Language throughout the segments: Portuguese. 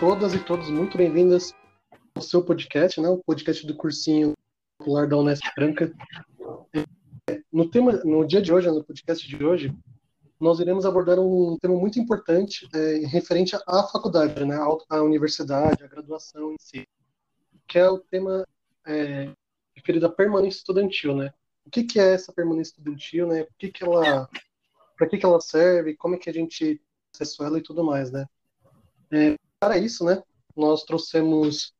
todas e todos muito bem-vindas ao seu podcast, né? O podcast do cursinho popular da Unesp Franca. No tema, no dia de hoje, no podcast de hoje, nós iremos abordar um tema muito importante é, referente à faculdade, né? À universidade, à graduação em si, que é o tema é, referido à permanência estudantil, né? O que, que é essa permanência estudantil, né? O que, que ela, para que, que ela serve? Como é que a gente acessa ela e tudo mais, né? É, para isso, né? Nós trouxemos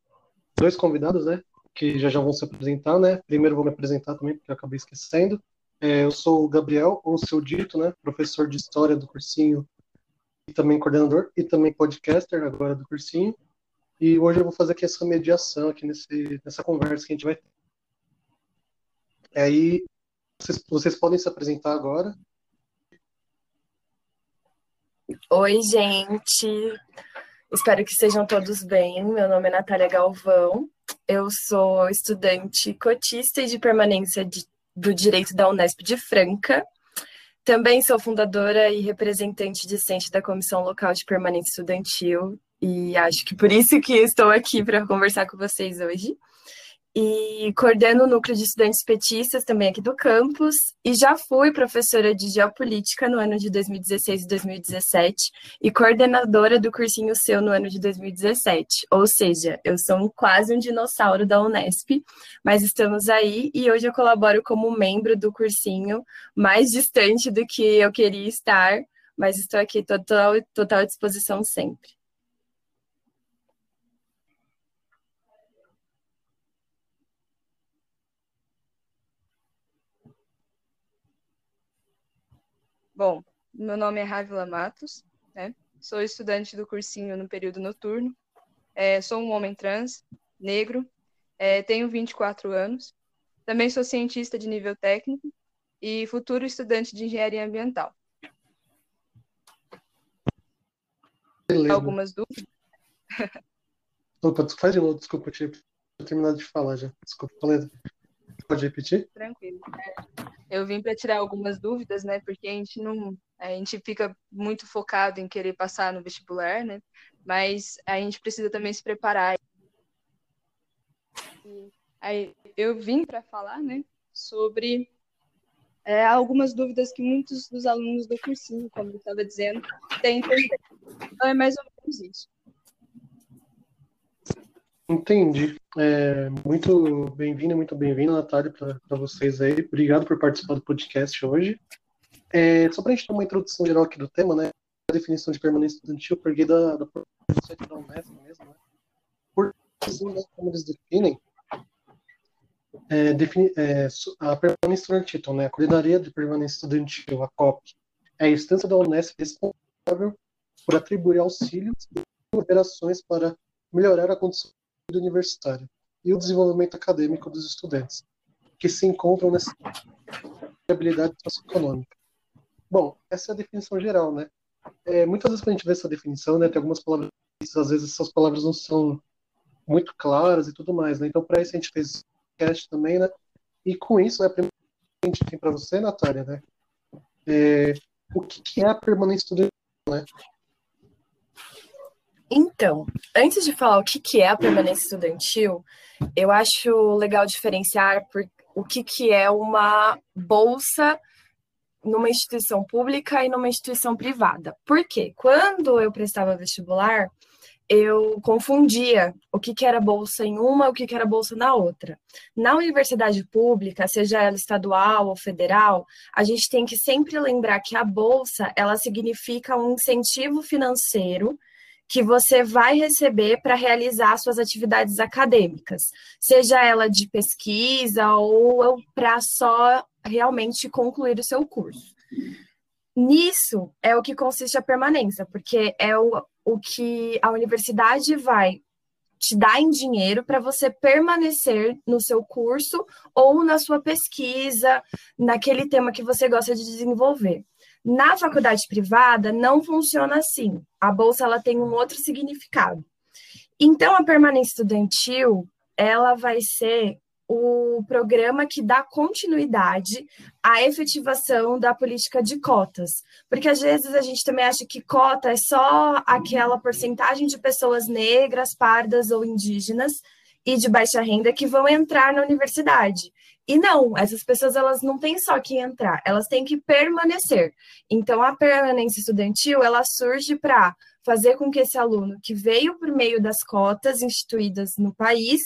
dois convidados, né? Que já já vão se apresentar, né? Primeiro vou me apresentar também, porque eu acabei esquecendo. É, eu sou o Gabriel, ou seu dito, né? Professor de História do cursinho e também coordenador e também podcaster agora do cursinho. E hoje eu vou fazer aqui essa mediação aqui nesse, nessa conversa que a gente vai ter. Aí vocês, vocês podem se apresentar agora. Oi, gente. Espero que estejam todos bem. Meu nome é Natália Galvão. Eu sou estudante cotista e de permanência de, do Direito da Unesp de Franca. Também sou fundadora e representante discente da Comissão Local de Permanência Estudantil e acho que por isso que estou aqui para conversar com vocês hoje e coordeno o núcleo de estudantes petistas também aqui do campus, e já fui professora de geopolítica no ano de 2016 e 2017, e coordenadora do cursinho seu no ano de 2017. Ou seja, eu sou quase um dinossauro da Unesp, mas estamos aí, e hoje eu colaboro como membro do cursinho, mais distante do que eu queria estar, mas estou aqui total, total disposição sempre. Bom, meu nome é Rávila Matos, né? sou estudante do cursinho no período noturno, é, sou um homem trans, negro, é, tenho 24 anos, também sou cientista de nível técnico e futuro estudante de engenharia ambiental. Beleza. Algumas dúvidas? Opa, faz de novo, desculpa, eu tinha terminado de falar já. Desculpa, falei. Pode repetir? Tranquilo. Eu vim para tirar algumas dúvidas, né? Porque a gente não, a gente fica muito focado em querer passar no vestibular, né? Mas a gente precisa também se preparar. E aí eu vim para falar, né? Sobre é, algumas dúvidas que muitos dos alunos do cursinho, como eu estava dizendo, têm. Então é mais ou menos isso. Entendi. É, muito bem-vindo, muito bem-vindo, Natália, para vocês aí. Obrigado por participar do podcast hoje. É, só para a gente ter uma introdução geral aqui do tema, né? A definição de permanência estudantil, eu peguei da, da da Unesco mesmo, né? Por né, como eles definem, é, defini, é, a permanência estudantil, né? A Coordenaria de Permanência Estudantil, a COP, é a instância da Unesco responsável por atribuir auxílios e operações para melhorar a condição universitário e o desenvolvimento acadêmico dos estudantes, que se encontram nessa habilidade socioeconômica. Bom, essa é a definição geral, né? É, muitas vezes quando a gente vê essa definição, né, tem algumas palavras, às vezes essas palavras não são muito claras e tudo mais, né? Então, para isso a gente fez cast também, né? E com isso, né, a primeira que a gente tem para você, Natália, né? É, o que é a permanência estudantil, né? Então, antes de falar o que, que é a permanência estudantil, eu acho legal diferenciar por, o que, que é uma bolsa numa instituição pública e numa instituição privada. Por quê? Quando eu prestava vestibular, eu confundia o que, que era bolsa em uma e o que, que era bolsa na outra. Na universidade pública, seja ela estadual ou federal, a gente tem que sempre lembrar que a bolsa ela significa um incentivo financeiro que você vai receber para realizar suas atividades acadêmicas, seja ela de pesquisa ou para só realmente concluir o seu curso. Nisso é o que consiste a permanência, porque é o, o que a universidade vai te dar em dinheiro para você permanecer no seu curso ou na sua pesquisa, naquele tema que você gosta de desenvolver. Na faculdade privada não funciona assim. A bolsa ela tem um outro significado. Então a permanência estudantil ela vai ser o programa que dá continuidade à efetivação da política de cotas. Porque às vezes a gente também acha que cota é só aquela porcentagem de pessoas negras, pardas ou indígenas e de baixa renda que vão entrar na universidade. E não, essas pessoas elas não têm só que entrar, elas têm que permanecer. Então a permanência estudantil ela surge para fazer com que esse aluno que veio por meio das cotas instituídas no país,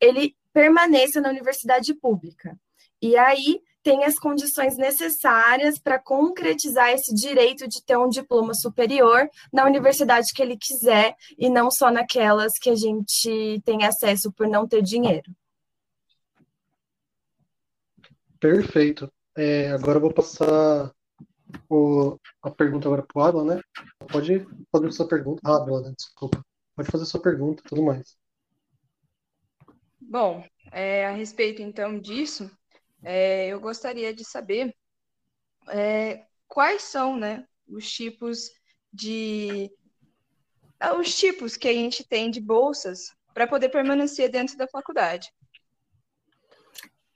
ele permaneça na universidade pública. E aí tem as condições necessárias para concretizar esse direito de ter um diploma superior na universidade que ele quiser e não só naquelas que a gente tem acesso por não ter dinheiro. Perfeito. É, agora eu vou passar o, a pergunta agora para o Adla, né? Pode fazer sua pergunta. Ah, Adla, né? desculpa. Pode fazer sua pergunta tudo mais. Bom, é, a respeito então disso, é, eu gostaria de saber é, quais são né, os tipos de. Ah, os tipos que a gente tem de bolsas para poder permanecer dentro da faculdade.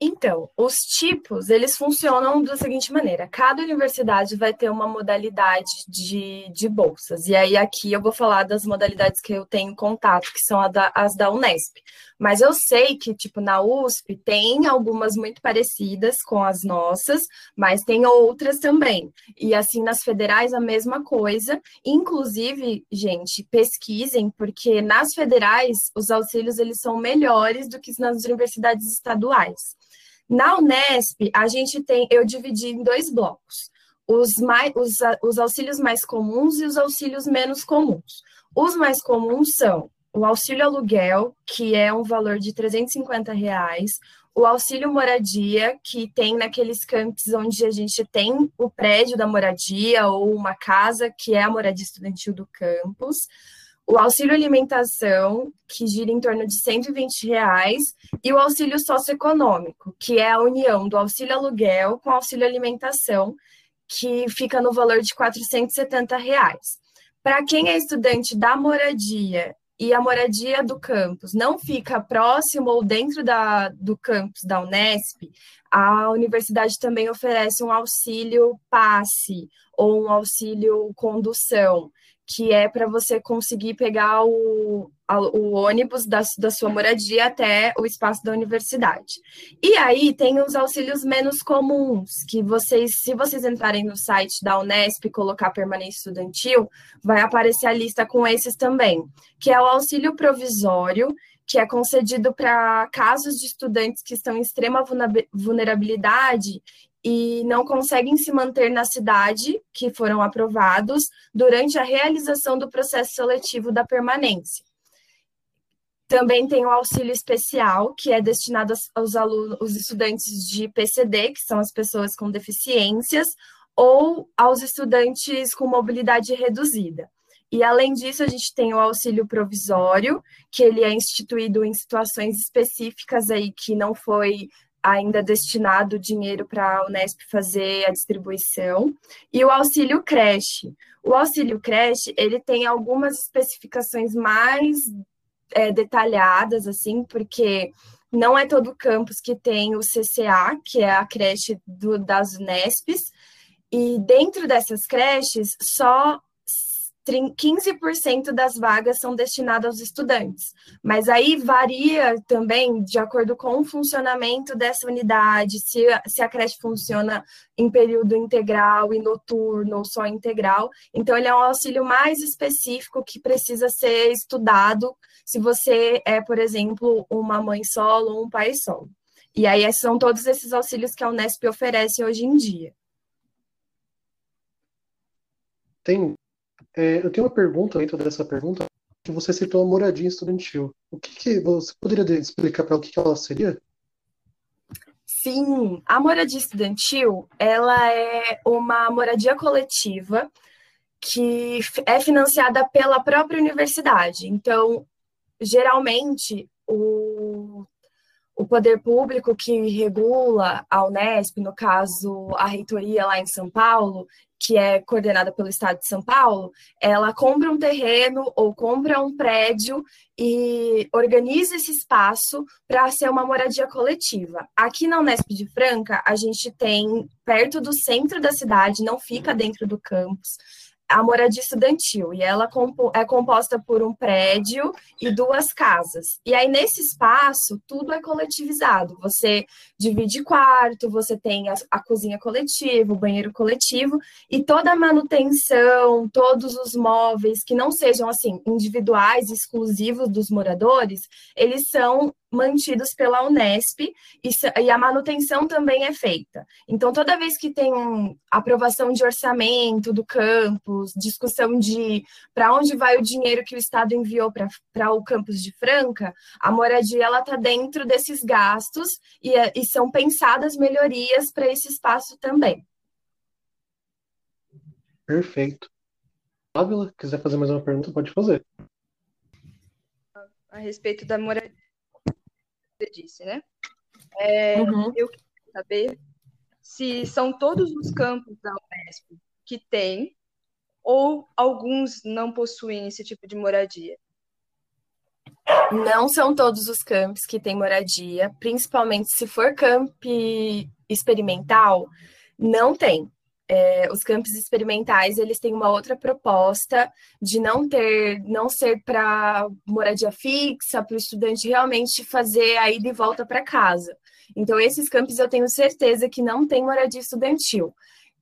Então, os tipos, eles funcionam da seguinte maneira: cada universidade vai ter uma modalidade de, de bolsas. E aí, aqui eu vou falar das modalidades que eu tenho contato, que são da, as da Unesp. Mas eu sei que, tipo, na USP tem algumas muito parecidas com as nossas, mas tem outras também. E assim, nas federais, a mesma coisa. Inclusive, gente, pesquisem, porque nas federais, os auxílios, eles são melhores do que nas universidades estaduais. Na Unesp, a gente tem, eu dividi em dois blocos. Os, mais, os, os auxílios mais comuns e os auxílios menos comuns. Os mais comuns são o auxílio aluguel, que é um valor de 350 reais, o auxílio moradia, que tem naqueles campos onde a gente tem o prédio da moradia ou uma casa, que é a moradia estudantil do campus, o auxílio alimentação, que gira em torno de 120 reais, e o auxílio socioeconômico, que é a união do auxílio aluguel com o auxílio alimentação, que fica no valor de 470 reais. Para quem é estudante da moradia e a moradia do campus não fica próximo ou dentro da, do campus da Unesp, a universidade também oferece um auxílio passe ou um auxílio condução, que é para você conseguir pegar o, o ônibus da, da sua moradia até o espaço da universidade. E aí tem os auxílios menos comuns, que vocês, se vocês entrarem no site da Unesp e colocar permanência estudantil, vai aparecer a lista com esses também, que é o auxílio provisório, que é concedido para casos de estudantes que estão em extrema vulnerabilidade e não conseguem se manter na cidade que foram aprovados durante a realização do processo seletivo da permanência. Também tem o auxílio especial, que é destinado aos alunos, os estudantes de PCD, que são as pessoas com deficiências, ou aos estudantes com mobilidade reduzida. E além disso, a gente tem o auxílio provisório, que ele é instituído em situações específicas aí que não foi ainda destinado dinheiro para a Unesp fazer a distribuição, e o auxílio creche. O auxílio creche, ele tem algumas especificações mais é, detalhadas, assim, porque não é todo campus que tem o CCA, que é a creche do, das Unesps, e dentro dessas creches, só 15% das vagas são destinadas aos estudantes, mas aí varia também de acordo com o funcionamento dessa unidade, se, se a creche funciona em período integral e noturno ou só integral. Então, ele é um auxílio mais específico que precisa ser estudado se você é, por exemplo, uma mãe solo ou um pai solo. E aí são todos esses auxílios que a Unesp oferece hoje em dia. Tem é, eu tenho uma pergunta dentro dessa pergunta, que você citou a moradia estudantil. O que, que você poderia explicar para o que, que ela seria? Sim, a moradia estudantil, ela é uma moradia coletiva que é financiada pela própria universidade. Então, geralmente, o, o poder público que regula a Unesp, no caso, a reitoria lá em São Paulo, que é coordenada pelo Estado de São Paulo, ela compra um terreno ou compra um prédio e organiza esse espaço para ser uma moradia coletiva. Aqui na Unesp de Franca, a gente tem perto do centro da cidade, não fica dentro do campus, a moradia estudantil, e ela é composta por um prédio e duas casas. E aí, nesse espaço, tudo é coletivizado. Você divide quarto, você tem a, a cozinha coletiva, o banheiro coletivo, e toda a manutenção, todos os móveis que não sejam, assim, individuais, exclusivos dos moradores, eles são mantidos pela Unesp e, e, a manutenção também é feita. Então, toda vez que tem aprovação de orçamento do campus, discussão de para onde vai o dinheiro que o Estado enviou para o campus de Franca, a moradia ela está dentro desses gastos e, e são pensadas melhorias para esse espaço também. Perfeito. Ávila, quiser fazer mais uma pergunta, pode fazer. A respeito da moradia você disse, né? É, uhum. Eu queria saber se são todos os campos da Unesp que têm ou alguns não possuem esse tipo de moradia. Não são todos os campos que têm moradia, principalmente se for camp experimental, não tem é, os campos experimentais eles têm uma outra proposta de não ter, não ser para moradia fixa, para o estudante realmente fazer a ida e volta para casa. Então, esses campos eu tenho certeza que não tem moradia estudantil.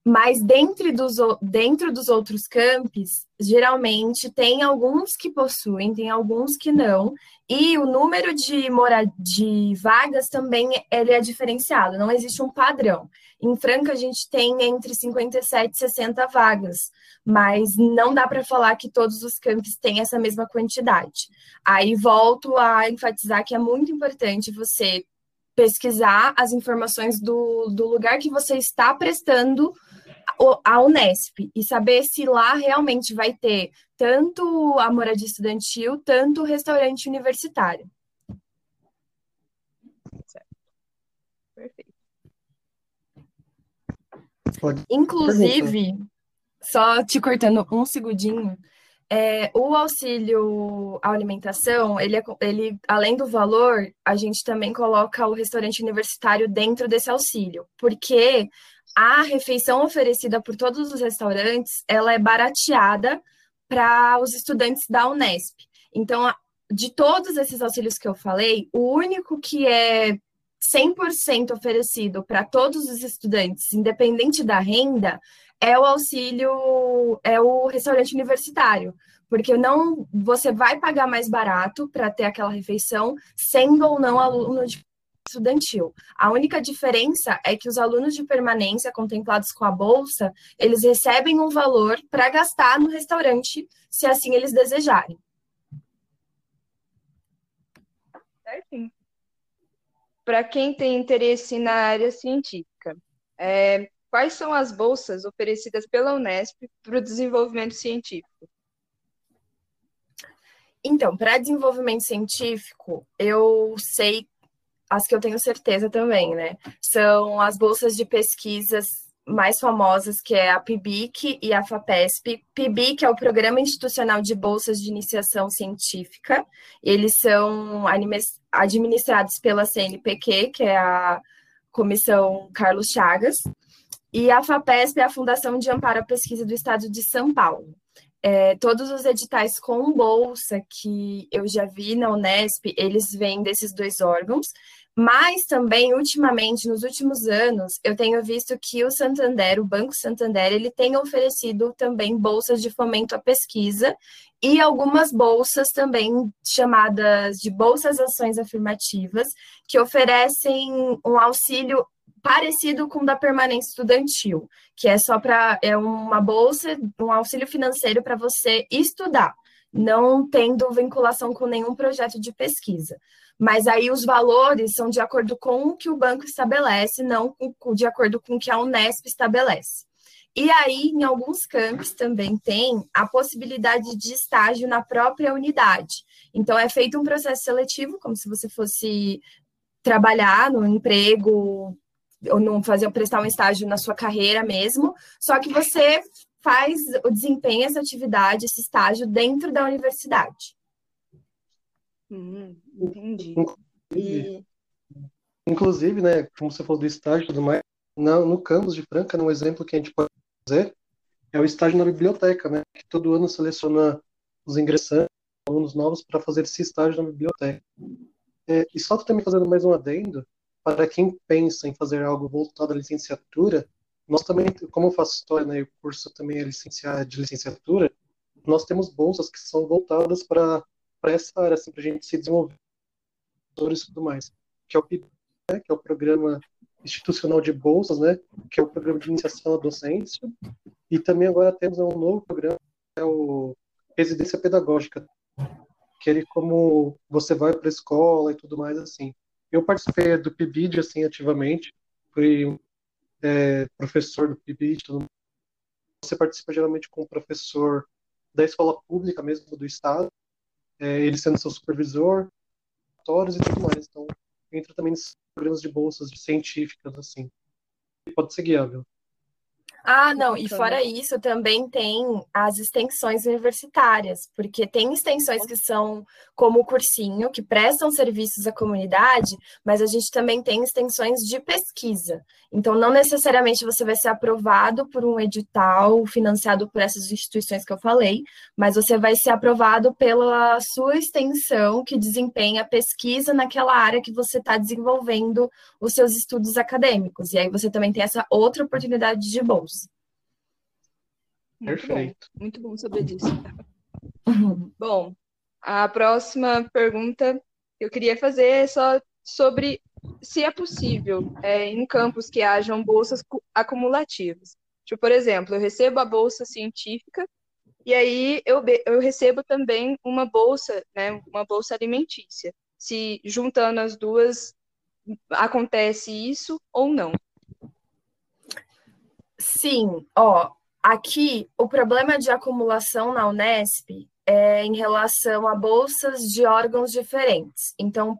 Mas dentro dos, dentro dos outros campos, geralmente tem alguns que possuem, tem alguns que não, e o número de, mora de vagas também ele é diferenciado, não existe um padrão. Em Franca, a gente tem entre 57 e 60 vagas, mas não dá para falar que todos os campos têm essa mesma quantidade. Aí volto a enfatizar que é muito importante você pesquisar as informações do, do lugar que você está prestando a Unesp e saber se lá realmente vai ter tanto a moradia estudantil, tanto o restaurante universitário. Certo. Perfeito. Pode. Inclusive, só te cortando um segundinho, é, o auxílio à alimentação, ele, é, ele, além do valor, a gente também coloca o restaurante universitário dentro desse auxílio, porque a refeição oferecida por todos os restaurantes, ela é barateada para os estudantes da Unesp. Então, de todos esses auxílios que eu falei, o único que é 100% oferecido para todos os estudantes, independente da renda, é o auxílio, é o restaurante universitário, porque não você vai pagar mais barato para ter aquela refeição, sendo ou não aluno de estudantil. A única diferença é que os alunos de permanência contemplados com a bolsa, eles recebem um valor para gastar no restaurante, se assim eles desejarem. Certinho. Para quem tem interesse na área científica, é, quais são as bolsas oferecidas pela Unesp para o desenvolvimento científico? Então, para desenvolvimento científico, eu sei as que eu tenho certeza também, né? São as bolsas de pesquisas mais famosas, que é a PIBIC e a FAPESP. PIBIC é o Programa Institucional de Bolsas de Iniciação Científica. Eles são administrados pela CNPq, que é a Comissão Carlos Chagas. E a FAPESP é a Fundação de Amparo à Pesquisa do Estado de São Paulo. É, todos os editais com bolsa que eu já vi na Unesp, eles vêm desses dois órgãos. Mas também, ultimamente, nos últimos anos, eu tenho visto que o Santander, o Banco Santander, ele tem oferecido também bolsas de fomento à pesquisa e algumas bolsas também chamadas de bolsas ações afirmativas, que oferecem um auxílio parecido com o da permanência estudantil, que é só para é uma bolsa, um auxílio financeiro para você estudar, não tendo vinculação com nenhum projeto de pesquisa. Mas aí os valores são de acordo com o que o banco estabelece, não de acordo com o que a Unesp estabelece. E aí, em alguns campos também tem a possibilidade de estágio na própria unidade. Então, é feito um processo seletivo, como se você fosse trabalhar no emprego ou não fazer prestar um estágio na sua carreira mesmo, só que você faz o desempenho essa atividade, esse estágio dentro da universidade. Hum, entendi. Inclusive, e... inclusive, né, como você falou do estágio e tudo mais, no, no campus de Franca, um exemplo que a gente pode fazer é o estágio na biblioteca, né, que todo ano seleciona os ingressantes, alunos novos, para fazer esse estágio na biblioteca. É, e só também fazendo mais um adendo, para quem pensa em fazer algo voltado à licenciatura, nós também, como eu faço história, né, e o curso também é licenciado de licenciatura, nós temos bolsas que são voltadas para essa área, assim, para a gente se desenvolver e tudo mais, que é o PIB, né, que é o Programa Institucional de Bolsas, né, que é o Programa de Iniciação à Docência, e também agora temos um novo programa, que é o Residência Pedagógica, que ele como você vai para a escola e tudo mais assim. Eu participei do PIBID assim ativamente, fui é, professor do PIBID, tudo você participa geralmente com o professor da escola pública mesmo do estado, é, ele sendo seu supervisor, e tudo mais. Então, entra também nesses programas de bolsas científicas assim. Pode ser guiável. Ah, não, e fora isso, também tem as extensões universitárias, porque tem extensões que são como o cursinho, que prestam serviços à comunidade, mas a gente também tem extensões de pesquisa. Então, não necessariamente você vai ser aprovado por um edital financiado por essas instituições que eu falei, mas você vai ser aprovado pela sua extensão que desempenha pesquisa naquela área que você está desenvolvendo os seus estudos acadêmicos. E aí você também tem essa outra oportunidade de bolsa. Muito Perfeito. Bom. Muito bom saber disso. bom, a próxima pergunta que eu queria fazer é só sobre se é possível é, em campos que hajam bolsas acumulativas. Tipo, por exemplo, eu recebo a bolsa científica e aí eu, eu recebo também uma bolsa, né, uma bolsa alimentícia. Se juntando as duas acontece isso ou não? Sim, ó, Aqui, o problema de acumulação na Unesp é em relação a bolsas de órgãos diferentes. Então,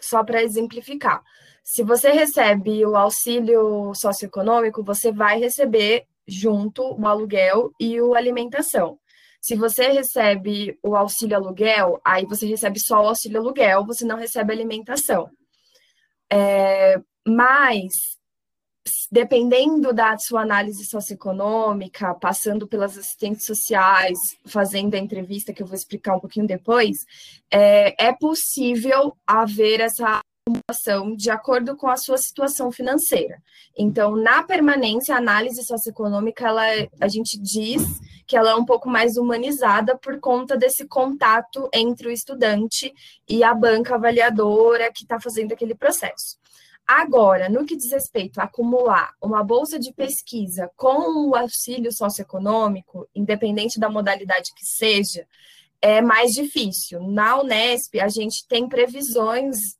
só para exemplificar, se você recebe o auxílio socioeconômico, você vai receber junto o aluguel e o alimentação. Se você recebe o auxílio aluguel, aí você recebe só o auxílio aluguel, você não recebe alimentação. É, mas dependendo da sua análise socioeconômica, passando pelas assistentes sociais, fazendo a entrevista que eu vou explicar um pouquinho depois, é, é possível haver essa acumulação de acordo com a sua situação financeira. Então, na permanência, a análise socioeconômica, ela, é, a gente diz que ela é um pouco mais humanizada por conta desse contato entre o estudante e a banca avaliadora que está fazendo aquele processo. Agora, no que diz respeito a acumular uma bolsa de pesquisa com o auxílio socioeconômico, independente da modalidade que seja, é mais difícil. Na Unesp, a gente tem previsões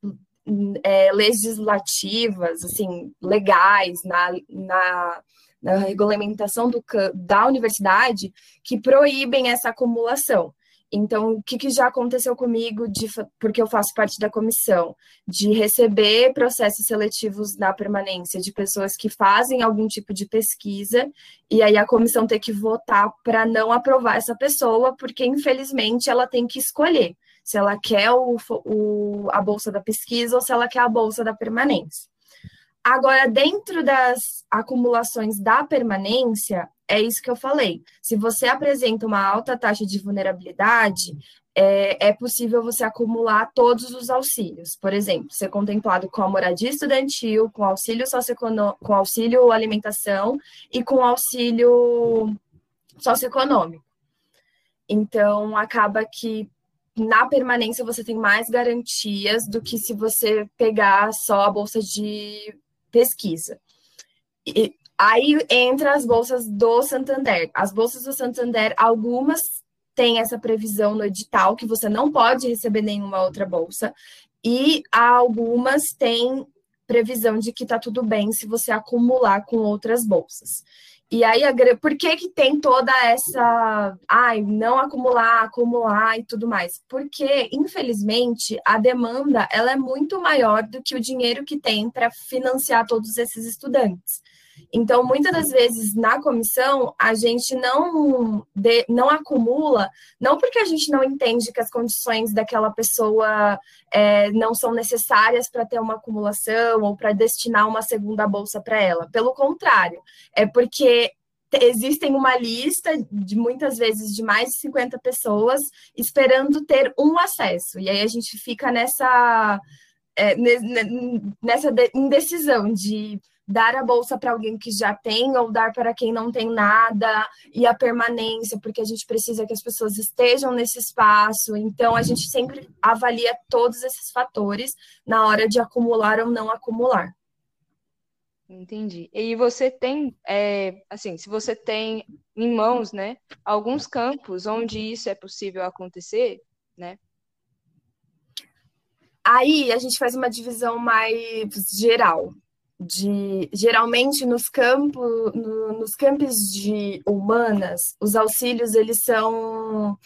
é, legislativas, assim, legais, na, na, na regulamentação do, da universidade, que proíbem essa acumulação. Então, o que, que, já aconteceu comigo, de, porque eu faço parte da comissão, de receber processos seletivos na permanência de pessoas que fazem algum tipo de pesquisa, e aí a comissão ter que votar para não aprovar essa pessoa, porque infelizmente ela tem que escolher se ela quer o, o, a bolsa da pesquisa ou se ela quer a bolsa da permanência. Agora, dentro das acumulações da permanência, é isso que eu falei. Se você apresenta uma alta taxa de vulnerabilidade, é, é, possível você acumular todos os auxílios. Por exemplo, ser contemplado com a moradia estudantil, com auxílio socioeconômico, com auxílio alimentação e com auxílio socioeconômico. Então, acaba que na permanência você tem mais garantias do que se você pegar só a bolsa de pesquisa. E aí entra as bolsas do Santander. As bolsas do Santander, algumas têm essa previsão no edital que você não pode receber nenhuma outra bolsa, e algumas têm previsão de que está tudo bem se você acumular com outras bolsas. E aí, por que que tem toda essa, ai, não acumular, acumular e tudo mais? Porque, infelizmente, a demanda, ela é muito maior do que o dinheiro que tem para financiar todos esses estudantes. Então, muitas das vezes na comissão, a gente não, de, não acumula, não porque a gente não entende que as condições daquela pessoa é, não são necessárias para ter uma acumulação ou para destinar uma segunda bolsa para ela. Pelo contrário, é porque existem uma lista de muitas vezes de mais de 50 pessoas esperando ter um acesso. E aí a gente fica nessa, é, nessa indecisão de dar a bolsa para alguém que já tem ou dar para quem não tem nada e a permanência, porque a gente precisa que as pessoas estejam nesse espaço. Então a gente sempre avalia todos esses fatores na hora de acumular ou não acumular. Entendi. E você tem, é, assim, se você tem em mãos, né, alguns campos onde isso é possível acontecer, né? Aí a gente faz uma divisão mais geral. De, geralmente nos campos, no, nos campos de humanas, os auxílios eles são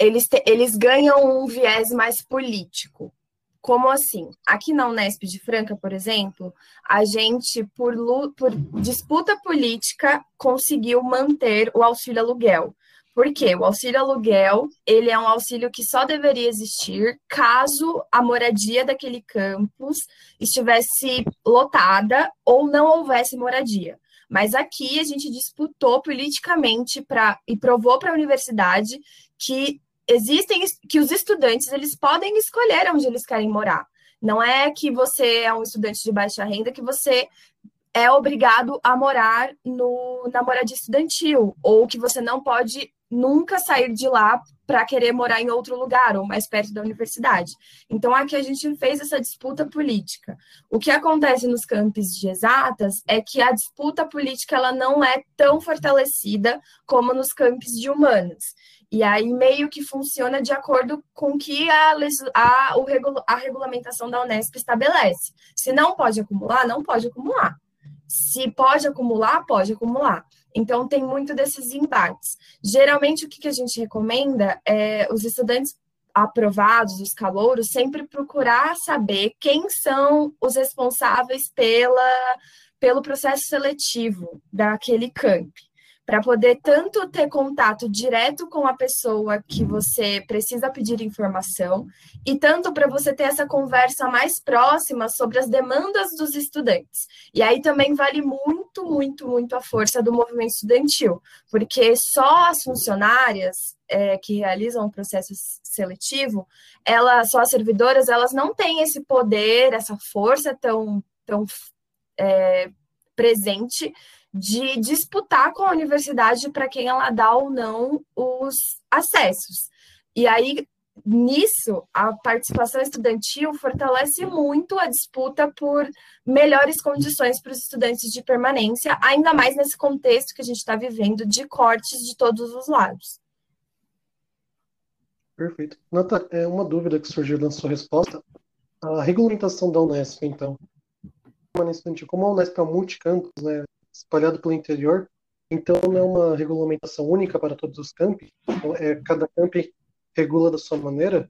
eles, te, eles ganham um viés mais político. Como assim? Aqui na Unesp de Franca, por exemplo, a gente, por, por disputa política, conseguiu manter o auxílio aluguel. Por quê? O auxílio aluguel, ele é um auxílio que só deveria existir caso a moradia daquele campus estivesse lotada ou não houvesse moradia. Mas aqui a gente disputou politicamente para e provou para a universidade que existem que os estudantes eles podem escolher onde eles querem morar. Não é que você é um estudante de baixa renda que você é obrigado a morar no, na moradia estudantil, ou que você não pode nunca sair de lá para querer morar em outro lugar ou mais perto da universidade. Então, aqui a gente fez essa disputa política. O que acontece nos campos de exatas é que a disputa política ela não é tão fortalecida como nos campos de humanas. E aí meio que funciona de acordo com que a, a, o, a regulamentação da Unesp estabelece. Se não pode acumular, não pode acumular. Se pode acumular, pode acumular. Então, tem muito desses embates. Geralmente, o que, que a gente recomenda é os estudantes aprovados, os calouros, sempre procurar saber quem são os responsáveis pela, pelo processo seletivo daquele camp para poder tanto ter contato direto com a pessoa que você precisa pedir informação e tanto para você ter essa conversa mais próxima sobre as demandas dos estudantes. E aí também vale muito, muito, muito a força do movimento estudantil, porque só as funcionárias é, que realizam o processo seletivo, elas, só as servidoras, elas não têm esse poder, essa força tão, tão é, presente de disputar com a universidade para quem ela dá ou não os acessos. E aí, nisso, a participação estudantil fortalece muito a disputa por melhores condições para os estudantes de permanência, ainda mais nesse contexto que a gente está vivendo de cortes de todos os lados. Perfeito. Nata, é uma dúvida que surgiu na sua resposta. A regulamentação da Unesp, então, como a Unesp é multicampus, né, espalhado pelo interior, então não é uma regulamentação única para todos os campi, então, é, cada campi regula da sua maneira?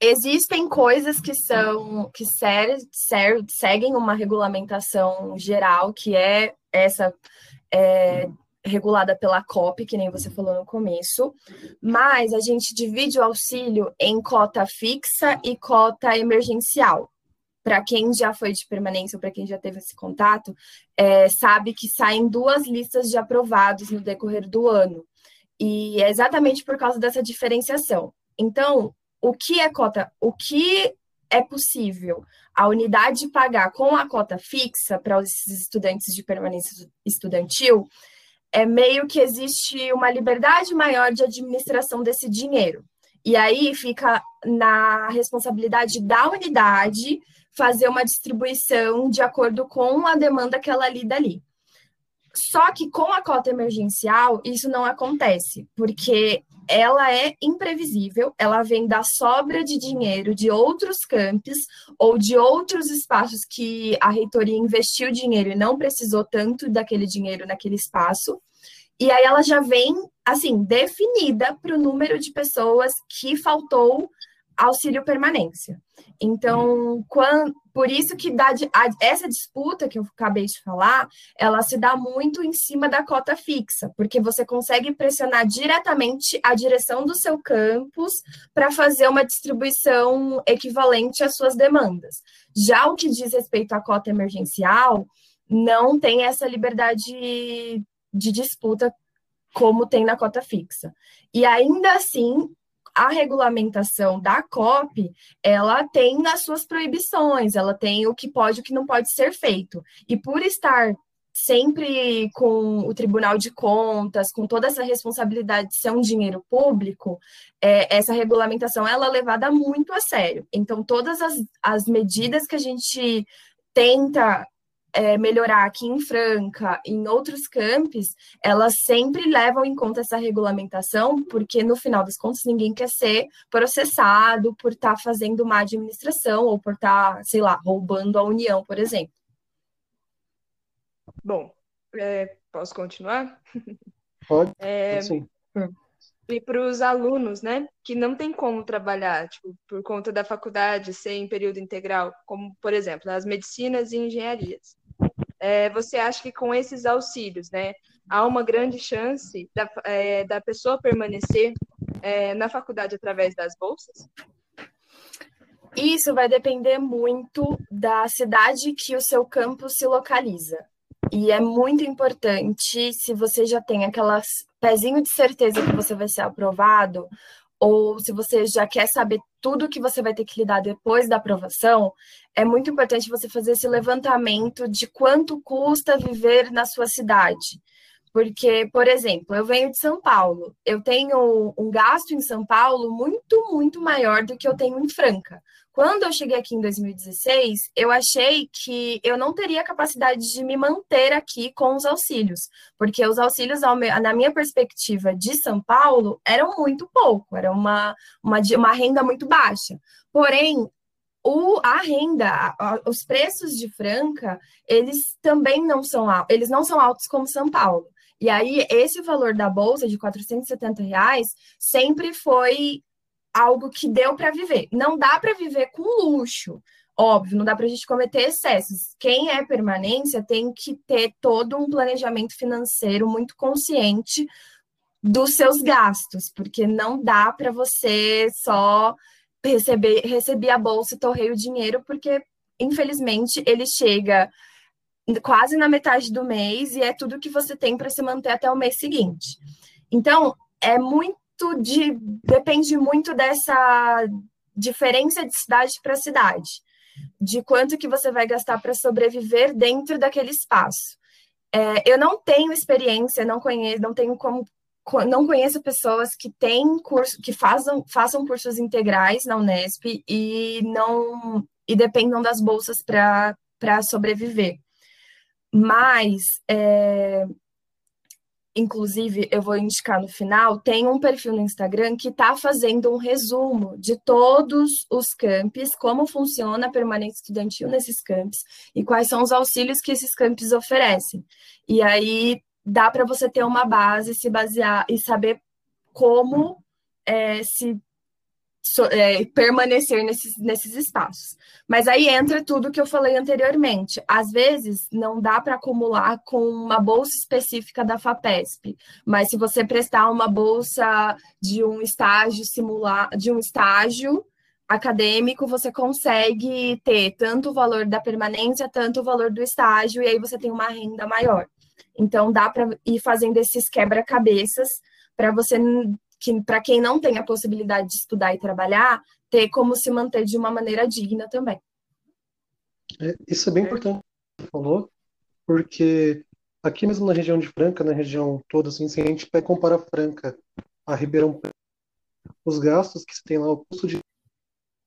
Existem coisas que são que ser, ser, seguem uma regulamentação geral, que é essa é, regulada pela COP, que nem você falou no começo, mas a gente divide o auxílio em cota fixa e cota emergencial para quem já foi de permanência ou para quem já teve esse contato, é, sabe que saem duas listas de aprovados no decorrer do ano. E é exatamente por causa dessa diferenciação. Então, o que é cota? O que é possível a unidade pagar com a cota fixa para os estudantes de permanência estudantil é meio que existe uma liberdade maior de administração desse dinheiro. E aí fica na responsabilidade da unidade fazer uma distribuição de acordo com a demanda que ela lida ali. Só que com a cota emergencial, isso não acontece, porque ela é imprevisível, ela vem da sobra de dinheiro de outros campos ou de outros espaços que a reitoria investiu dinheiro e não precisou tanto daquele dinheiro naquele espaço. E aí ela já vem, assim, definida para o número de pessoas que faltou auxílio permanência. Então, quando, por isso que dá essa disputa que eu acabei de falar, ela se dá muito em cima da cota fixa, porque você consegue pressionar diretamente a direção do seu campus para fazer uma distribuição equivalente às suas demandas. Já o que diz respeito à cota emergencial, não tem essa liberdade de disputa como tem na cota fixa. E ainda assim, a regulamentação da COP, ela tem as suas proibições, ela tem o que pode e o que não pode ser feito. E por estar sempre com o Tribunal de Contas, com toda essa responsabilidade de ser um dinheiro público, é, essa regulamentação ela é levada muito a sério. Então, todas as, as medidas que a gente tenta é, melhorar aqui em Franca, em outros campos, elas sempre levam em conta essa regulamentação, porque no final das contas ninguém quer ser processado por estar tá fazendo má administração ou por estar, tá, sei lá, roubando a União, por exemplo. Bom, é, posso continuar? Pode, é, sim. E para os alunos, né, que não tem como trabalhar, tipo, por conta da faculdade ser em período integral, como, por exemplo, as medicinas e engenharias é, você acha que com esses auxílios, né, há uma grande chance da, é, da pessoa permanecer é, na faculdade através das bolsas? Isso vai depender muito da cidade que o seu campus se localiza. E é muito importante, se você já tem aquelas pezinho de certeza que você vai ser aprovado, ou se você já quer saber tudo que você vai ter que lidar depois da aprovação, é muito importante você fazer esse levantamento de quanto custa viver na sua cidade. Porque, por exemplo, eu venho de São Paulo, eu tenho um gasto em São Paulo muito, muito maior do que eu tenho em Franca. Quando eu cheguei aqui em 2016, eu achei que eu não teria capacidade de me manter aqui com os auxílios, porque os auxílios, na minha perspectiva de São Paulo, eram muito pouco, era uma, uma, uma renda muito baixa. Porém, o, a renda, os preços de Franca, eles também não são altos, eles não são altos como São Paulo. E aí, esse valor da bolsa de 470 reais sempre foi algo que deu para viver. Não dá para viver com luxo. Óbvio, não dá para a gente cometer excessos. Quem é permanência tem que ter todo um planejamento financeiro muito consciente dos seus gastos, porque não dá para você só receber, receber a bolsa e torrei o dinheiro, porque infelizmente ele chega quase na metade do mês e é tudo que você tem para se manter até o mês seguinte. Então, é muito de depende muito dessa diferença de cidade para cidade, de quanto que você vai gastar para sobreviver dentro daquele espaço. É, eu não tenho experiência, não conheço, não tenho como não conheço pessoas que têm curso, que façam, façam cursos integrais na Unesp e não e dependam das bolsas para sobreviver. Mas, é, inclusive, eu vou indicar no final, tem um perfil no Instagram que está fazendo um resumo de todos os campos, como funciona a permanência estudantil nesses campos e quais são os auxílios que esses campos oferecem. E aí dá para você ter uma base, se basear e saber como é, se é, permanecer nesses, nesses espaços. Mas aí entra tudo que eu falei anteriormente. Às vezes, não dá para acumular com uma bolsa específica da FAPESP, mas se você prestar uma bolsa de um estágio simular, de um estágio acadêmico, você consegue ter tanto o valor da permanência, tanto o valor do estágio, e aí você tem uma renda maior. Então, dá para ir fazendo esses quebra-cabeças para você que para quem não tem a possibilidade de estudar e trabalhar, ter como se manter de uma maneira digna também. É, isso é bem importante que você falou, porque aqui mesmo na região de Franca, na região toda, assim, se a gente pega comparar Franca a Ribeirão Preto, os gastos que se tem lá, o custo de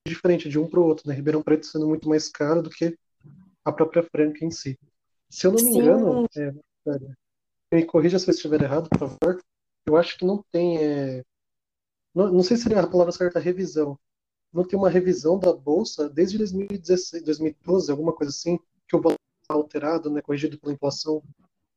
diferente de um para o outro, né? Ribeirão Preto sendo muito mais caro do que a própria Franca em si. Se eu não me Sim. engano, é, me corrija se eu estiver errado, por favor, eu acho que não tem é, não, não sei se seria a palavra certa revisão. Não tem uma revisão da bolsa desde 2016, 2012, alguma coisa assim, que o valor está alterado, né, corrigido pela inflação,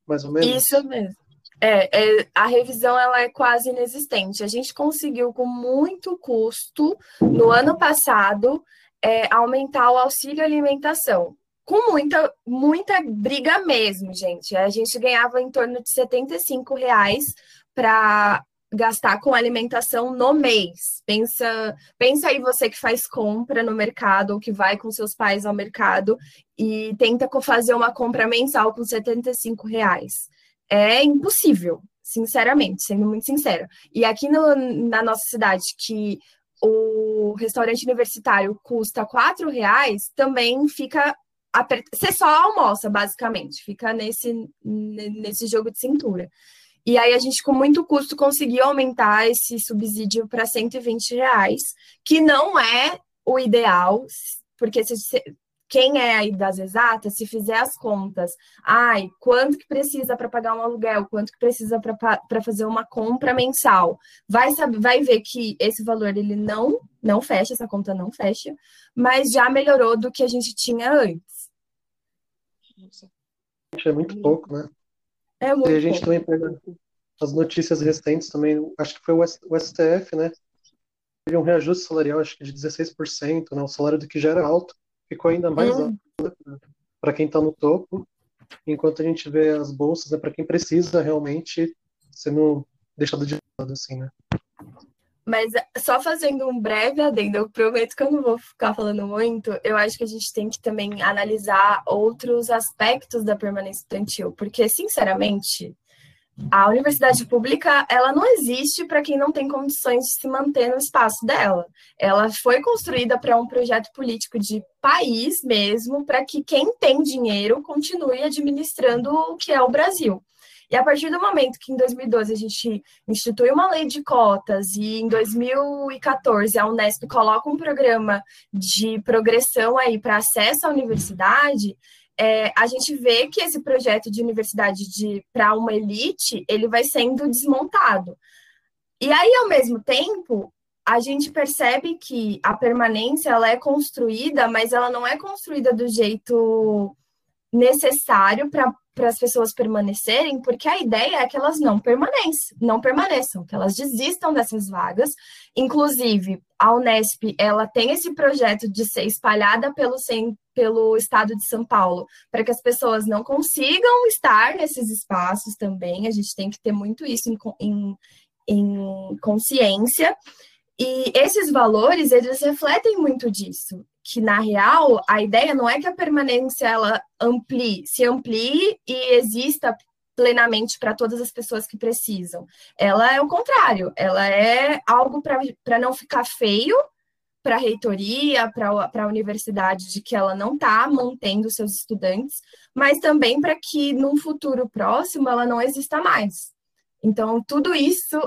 mais ou menos. Isso mesmo. É, é, a revisão ela é quase inexistente. A gente conseguiu com muito custo no ano passado é, aumentar o auxílio alimentação com muita, muita briga mesmo, gente. A gente ganhava em torno de 75 reais para gastar com alimentação no mês. Pensa, pensa aí você que faz compra no mercado ou que vai com seus pais ao mercado e tenta fazer uma compra mensal com 75 reais. É impossível, sinceramente, sendo muito sincera. E aqui no, na nossa cidade, que o restaurante universitário custa quatro reais, também fica você só almoça, basicamente, fica nesse, nesse jogo de cintura. E aí a gente, com muito custo, conseguiu aumentar esse subsídio para 120 reais, que não é o ideal, porque se, quem é aí das exatas, se fizer as contas, ai, quanto que precisa para pagar um aluguel, quanto que precisa para fazer uma compra mensal, vai saber, vai ver que esse valor ele não não fecha, essa conta não fecha, mas já melhorou do que a gente tinha antes. É muito pouco, né? É muito e a gente pouco. também pega as notícias recentes também, acho que foi o STF, né? Teve um reajuste salarial, acho que de 16%, né? O salário do que já era alto ficou ainda mais hum. alto né? para quem está no topo, enquanto a gente vê as bolsas, né, para quem precisa realmente sendo deixado de lado, assim, né? Mas só fazendo um breve adendo, eu prometo que eu não vou ficar falando muito. Eu acho que a gente tem que também analisar outros aspectos da permanência estudantil, porque, sinceramente, a universidade pública ela não existe para quem não tem condições de se manter no espaço dela. Ela foi construída para um projeto político de país mesmo, para que quem tem dinheiro continue administrando o que é o Brasil. E a partir do momento que em 2012 a gente institui uma lei de cotas e em 2014 a Unesp coloca um programa de progressão aí para acesso à universidade, é, a gente vê que esse projeto de universidade para uma elite ele vai sendo desmontado. E aí, ao mesmo tempo, a gente percebe que a permanência ela é construída, mas ela não é construída do jeito necessário para as pessoas permanecerem, porque a ideia é que elas não permaneçam, não permaneçam, que elas desistam dessas vagas. Inclusive, a Unesp, ela tem esse projeto de ser espalhada pelo, pelo estado de São Paulo, para que as pessoas não consigam estar nesses espaços também. A gente tem que ter muito isso em, em, em consciência. E esses valores, eles refletem muito disso que na real a ideia não é que a permanência ela amplie, se amplie e exista plenamente para todas as pessoas que precisam. Ela é o contrário, ela é algo para não ficar feio para a reitoria, para a universidade, de que ela não está mantendo seus estudantes, mas também para que num futuro próximo ela não exista mais. Então, tudo isso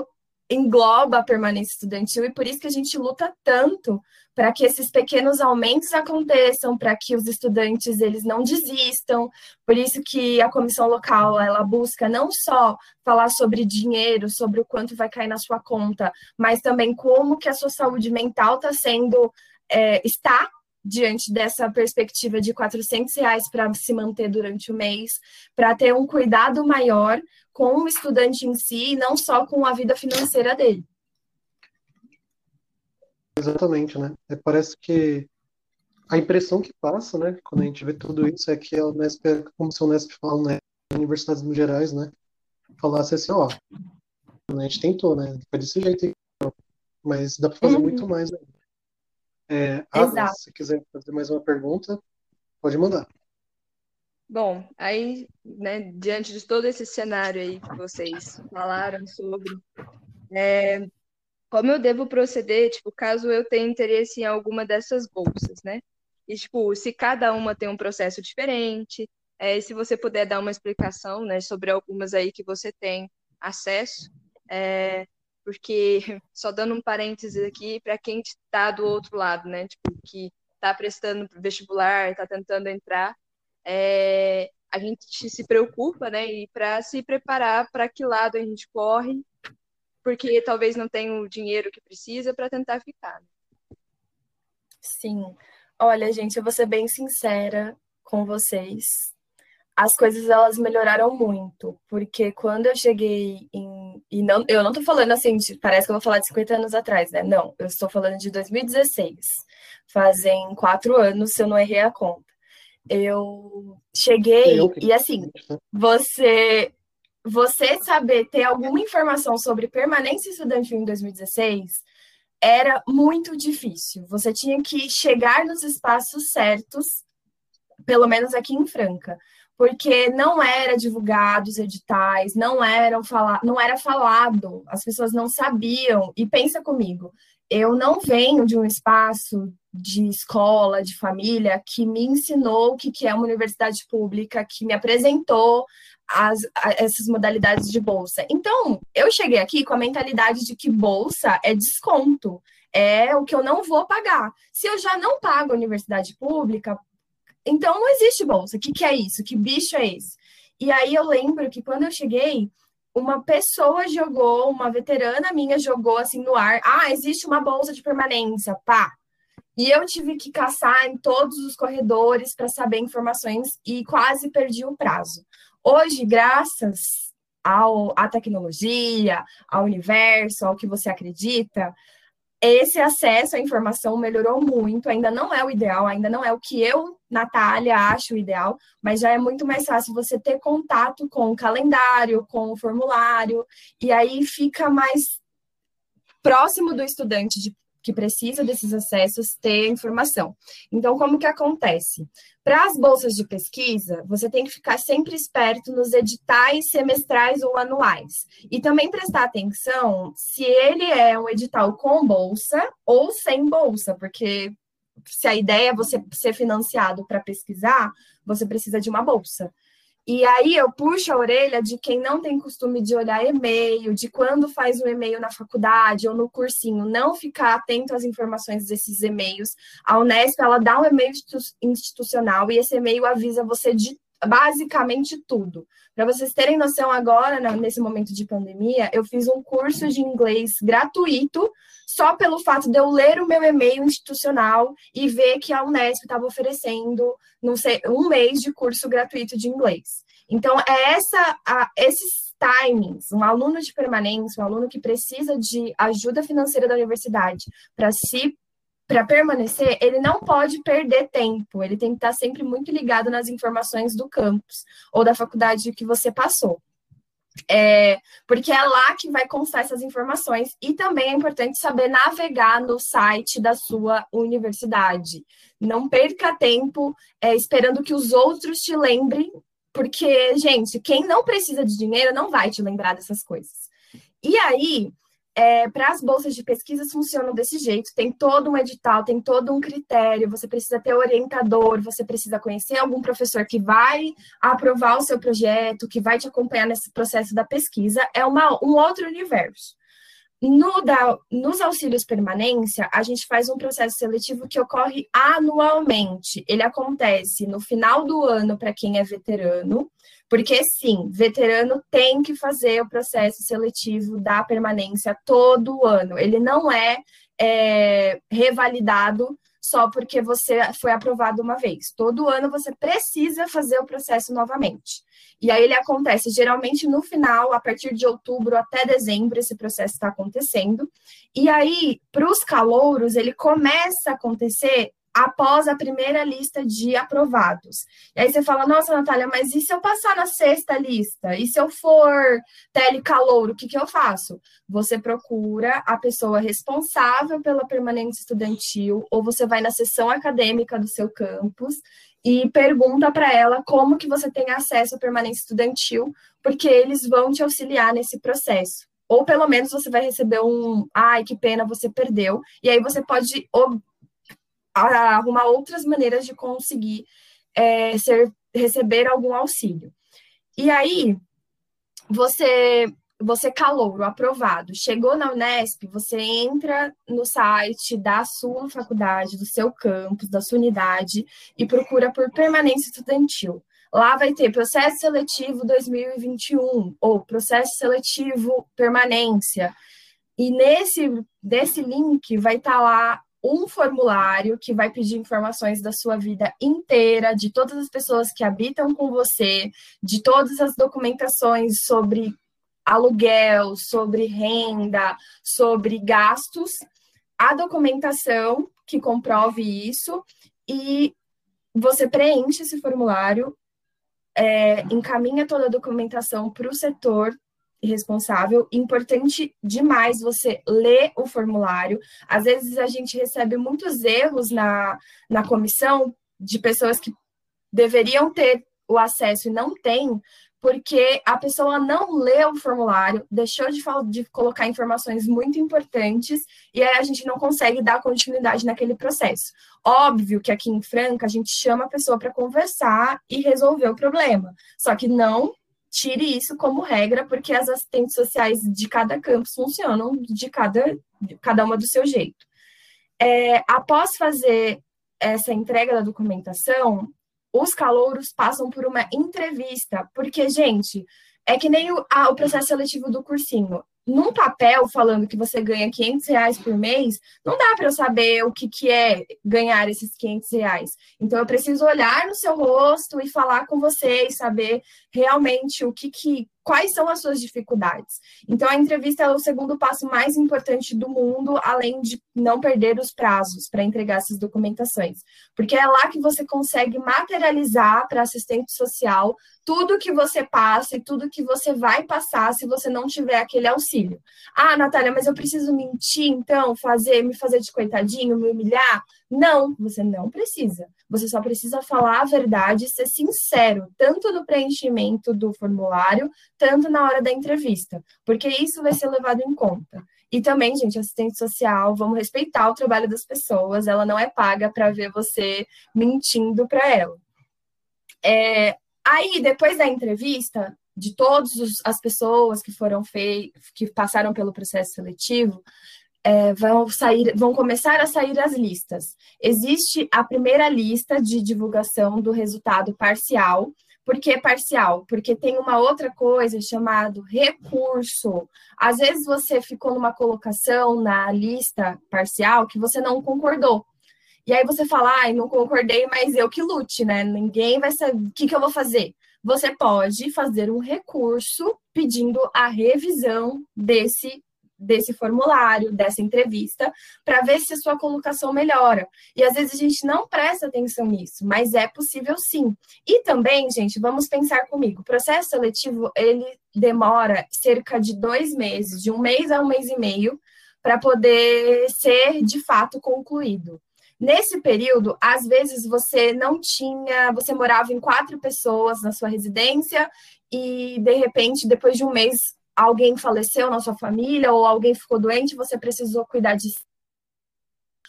engloba a permanência estudantil e por isso que a gente luta tanto para que esses pequenos aumentos aconteçam, para que os estudantes eles não desistam. Por isso que a comissão local ela busca não só falar sobre dinheiro, sobre o quanto vai cair na sua conta, mas também como que a sua saúde mental está sendo é, está diante dessa perspectiva de 400 reais para se manter durante o mês, para ter um cuidado maior com o estudante em si e não só com a vida financeira dele. Exatamente, né? É, parece que a impressão que passa, né, quando a gente vê tudo isso, é que a Unesp, é como se a Unesp fala, né, universidades no gerais, né, falasse assim, ó, a gente tentou, né, foi desse jeito, mas dá para fazer uhum. muito mais ainda. É, se quiser fazer mais uma pergunta, pode mandar. Bom, aí, né, diante de todo esse cenário aí que vocês falaram sobre, é, como eu devo proceder, tipo, caso eu tenha interesse em alguma dessas bolsas, né? E, tipo, se cada uma tem um processo diferente, é, se você puder dar uma explicação, né, sobre algumas aí que você tem acesso, é, porque só dando um parênteses aqui para quem está do outro lado, né, tipo que está prestando vestibular, está tentando entrar, é, a gente se preocupa, né, e para se preparar para que lado a gente corre, porque talvez não tenha o dinheiro que precisa para tentar ficar. Sim. Olha, gente, eu vou ser bem sincera com vocês. As coisas elas melhoraram muito, porque quando eu cheguei em e não, eu não tô falando assim, de, parece que eu vou falar de 50 anos atrás, né? Não, eu estou falando de 2016. Fazem quatro anos, se eu não errei a conta. Eu cheguei eu, e assim, você você saber ter alguma informação sobre permanência estudantil em 2016 era muito difícil. Você tinha que chegar nos espaços certos, pelo menos aqui em Franca, porque não era divulgado os editais, não eram falar, não era falado, as pessoas não sabiam. E pensa comigo, eu não venho de um espaço de escola, de família, que me ensinou o que é uma universidade pública, que me apresentou as, essas modalidades de bolsa. Então, eu cheguei aqui com a mentalidade de que bolsa é desconto, é o que eu não vou pagar. Se eu já não pago a universidade pública, então não existe bolsa. O que, que é isso? Que bicho é esse? E aí eu lembro que quando eu cheguei, uma pessoa jogou, uma veterana minha jogou assim no ar: ah, existe uma bolsa de permanência, pá. E eu tive que caçar em todos os corredores para saber informações e quase perdi o prazo. Hoje, graças ao, à tecnologia, ao universo, ao que você acredita, esse acesso à informação melhorou muito. Ainda não é o ideal, ainda não é o que eu, Natália, acho ideal, mas já é muito mais fácil você ter contato com o calendário, com o formulário, e aí fica mais próximo do estudante de que precisa desses acessos ter informação. Então, como que acontece? Para as bolsas de pesquisa, você tem que ficar sempre esperto nos editais semestrais ou anuais. E também prestar atenção se ele é um edital com bolsa ou sem bolsa, porque se a ideia é você ser financiado para pesquisar, você precisa de uma bolsa. E aí eu puxo a orelha de quem não tem costume de olhar e-mail, de quando faz o e-mail na faculdade ou no cursinho, não ficar atento às informações desses e-mails. A Unesp, ela dá um e-mail institucional e esse e-mail avisa você de basicamente tudo. Para vocês terem noção, agora, nesse momento de pandemia, eu fiz um curso de inglês gratuito, só pelo fato de eu ler o meu e-mail institucional e ver que a Unesp estava oferecendo não sei, um mês de curso gratuito de inglês. Então, é essa, a, esses timings, um aluno de permanência, um aluno que precisa de ajuda financeira da universidade para se para permanecer, ele não pode perder tempo, ele tem que estar sempre muito ligado nas informações do campus ou da faculdade que você passou. É, porque é lá que vai constar essas informações e também é importante saber navegar no site da sua universidade. Não perca tempo é, esperando que os outros te lembrem, porque, gente, quem não precisa de dinheiro não vai te lembrar dessas coisas. E aí, é, para as bolsas de pesquisa funcionam desse jeito, tem todo um edital, tem todo um critério, você precisa ter orientador, você precisa conhecer algum professor que vai aprovar o seu projeto, que vai te acompanhar nesse processo da pesquisa, é uma, um outro universo. No da, nos auxílios permanência, a gente faz um processo seletivo que ocorre anualmente. Ele acontece no final do ano para quem é veterano, porque, sim, veterano tem que fazer o processo seletivo da permanência todo ano. Ele não é, é revalidado só porque você foi aprovado uma vez. Todo ano você precisa fazer o processo novamente. E aí ele acontece geralmente no final, a partir de outubro até dezembro, esse processo está acontecendo. E aí, para os calouros, ele começa a acontecer após a primeira lista de aprovados. E aí você fala, nossa, Natália, mas e se eu passar na sexta lista? E se eu for telecalouro, o que, que eu faço? Você procura a pessoa responsável pela permanência estudantil, ou você vai na sessão acadêmica do seu campus e pergunta para ela como que você tem acesso à permanência estudantil, porque eles vão te auxiliar nesse processo ou pelo menos você vai receber um, ai, que pena, você perdeu. E aí você pode arrumar outras maneiras de conseguir é, ser, receber algum auxílio. E aí, você, você calouro, aprovado, chegou na Unesp, você entra no site da sua faculdade, do seu campus, da sua unidade e procura por permanência estudantil. Lá vai ter processo seletivo 2021 ou processo seletivo permanência. E nesse, nesse link vai estar tá lá um formulário que vai pedir informações da sua vida inteira, de todas as pessoas que habitam com você, de todas as documentações sobre aluguel, sobre renda, sobre gastos, a documentação que comprove isso e você preenche esse formulário, é, encaminha toda a documentação para o setor responsável. Importante demais você ler o formulário. Às vezes a gente recebe muitos erros na, na comissão de pessoas que deveriam ter o acesso e não têm, porque a pessoa não leu o formulário, deixou de, de colocar informações muito importantes e aí a gente não consegue dar continuidade naquele processo. Óbvio que aqui em Franca a gente chama a pessoa para conversar e resolver o problema, só que não tire isso como regra, porque as assistentes sociais de cada campus funcionam de cada, cada uma do seu jeito. É, após fazer essa entrega da documentação, os calouros passam por uma entrevista, porque, gente, é que nem o, a, o processo seletivo do cursinho num papel falando que você ganha 500 reais por mês, não dá para eu saber o que, que é ganhar esses 500 reais. Então, eu preciso olhar no seu rosto e falar com você e saber realmente o que, que quais são as suas dificuldades. Então, a entrevista é o segundo passo mais importante do mundo, além de não perder os prazos para entregar essas documentações, porque é lá que você consegue materializar para assistente social tudo que você passa e tudo que você vai passar se você não tiver aquele auxílio. Ah, Natália, mas eu preciso mentir, então, fazer, me fazer de coitadinho, me humilhar? Não, você não precisa. Você só precisa falar a verdade e ser sincero, tanto no preenchimento do formulário, tanto na hora da entrevista, porque isso vai ser levado em conta. E também, gente, assistente social, vamos respeitar o trabalho das pessoas, ela não é paga para ver você mentindo para ela. É, aí, depois da entrevista, de todas as pessoas que foram feitas, que passaram pelo processo seletivo, é, vão sair, vão começar a sair as listas. Existe a primeira lista de divulgação do resultado parcial. Por que parcial? Porque tem uma outra coisa chamada recurso. Às vezes você ficou numa colocação na lista parcial que você não concordou. E aí você fala, ai, não concordei, mas eu que lute, né? Ninguém vai saber o que, que eu vou fazer. Você pode fazer um recurso pedindo a revisão desse desse formulário, dessa entrevista, para ver se a sua colocação melhora. E às vezes a gente não presta atenção nisso, mas é possível sim. E também, gente, vamos pensar comigo, o processo seletivo, ele demora cerca de dois meses, de um mês a um mês e meio, para poder ser de fato concluído. Nesse período, às vezes você não tinha, você morava em quatro pessoas na sua residência e de repente, depois de um mês, alguém faleceu na sua família ou alguém ficou doente, você precisou cuidar de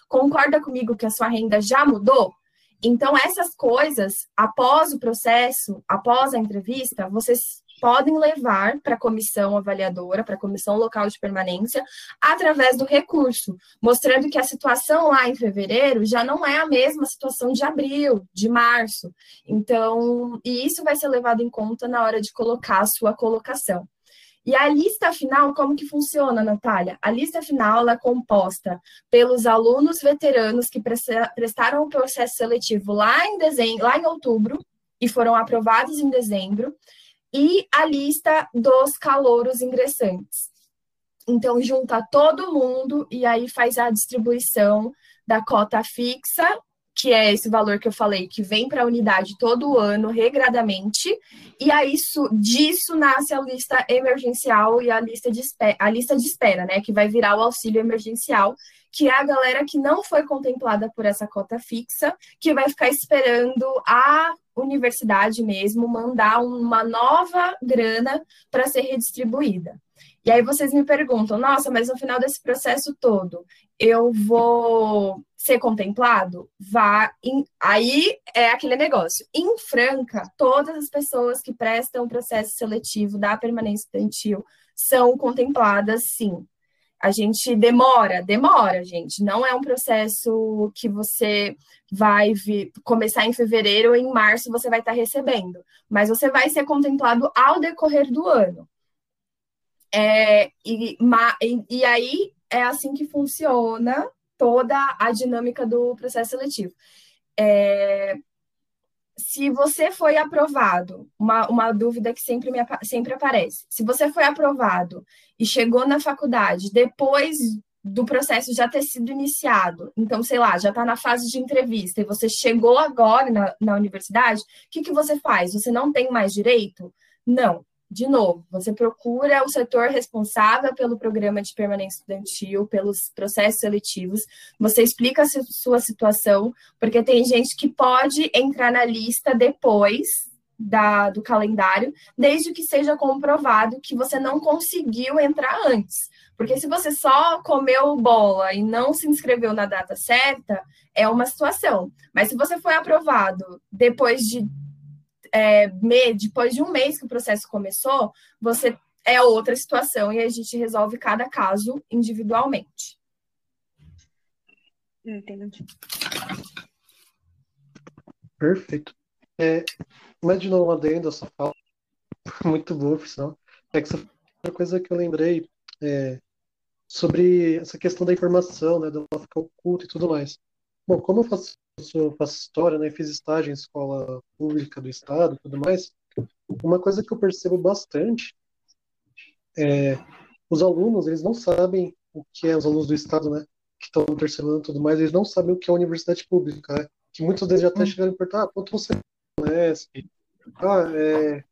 Concorda comigo que a sua renda já mudou? Então, essas coisas, após o processo, após a entrevista, vocês podem levar para a comissão avaliadora, para a comissão local de permanência, através do recurso, mostrando que a situação lá em fevereiro já não é a mesma situação de abril, de março. Então, e isso vai ser levado em conta na hora de colocar a sua colocação. E a lista final, como que funciona, Natália? A lista final é composta pelos alunos veteranos que prestaram o processo seletivo lá em dezembro, lá em outubro e foram aprovados em dezembro, e a lista dos calouros ingressantes. Então, junta todo mundo e aí faz a distribuição da cota fixa que é esse valor que eu falei, que vem para a unidade todo ano, regradamente, e aí isso, disso nasce a lista emergencial e a lista, de espera, a lista de espera, né, que vai virar o auxílio emergencial, que é a galera que não foi contemplada por essa cota fixa, que vai ficar esperando a universidade mesmo mandar uma nova grana para ser redistribuída. E aí vocês me perguntam, nossa, mas no final desse processo todo, eu vou ser contemplado, vá. Em... Aí é aquele negócio. Em Franca, todas as pessoas que prestam o processo seletivo da permanência estudantil são contempladas, sim. A gente demora, demora, gente. Não é um processo que você vai começar em fevereiro ou em março você vai estar recebendo, mas você vai ser contemplado ao decorrer do ano. É, e, e aí é assim que funciona toda a dinâmica do processo seletivo. É, se você foi aprovado, uma, uma dúvida que sempre, me, sempre aparece, se você foi aprovado e chegou na faculdade depois do processo já ter sido iniciado, então, sei lá, já está na fase de entrevista e você chegou agora na, na universidade, o que, que você faz? Você não tem mais direito? Não de novo, você procura o setor responsável pelo programa de permanência estudantil, pelos processos seletivos, você explica a sua situação, porque tem gente que pode entrar na lista depois da, do calendário, desde que seja comprovado que você não conseguiu entrar antes. Porque se você só comeu bola e não se inscreveu na data certa, é uma situação. Mas se você foi aprovado depois de é, me, depois de um mês que o processo começou, você é outra situação e a gente resolve cada caso individualmente. Entendi. Perfeito. É, mas de novo, adendo a sua fala, muito boa, pessoal. É que essa uma coisa que eu lembrei é, sobre essa questão da informação, né, dela ficar oculta e tudo mais. Bom, como eu faço eu faço história, né? Fiz estágio em escola pública do estado, e tudo mais. Uma coisa que eu percebo bastante é os alunos, eles não sabem o que é os alunos do estado, né? Que estão no terceiro ano, e tudo mais, eles não sabem o que é a universidade pública, né? Que muitas vezes já até hum. chegaram a perguntar, ah, quanto você conhece? Ah, é,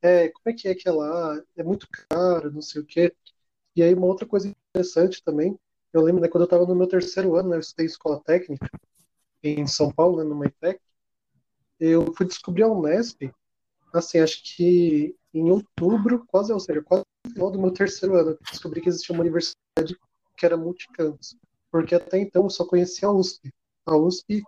é, como é que é que é lá? É muito caro, não sei o quê. E aí uma outra coisa interessante também, eu lembro, né, quando eu estava no meu terceiro ano, né, eu estudei escola técnica, em São Paulo, né, no Maitec, eu fui descobrir a Unesp, assim, acho que em outubro, quase, ou seja, quase no final do meu terceiro ano, descobri que existia uma universidade que era multicampus, porque até então eu só conhecia a USP, a USP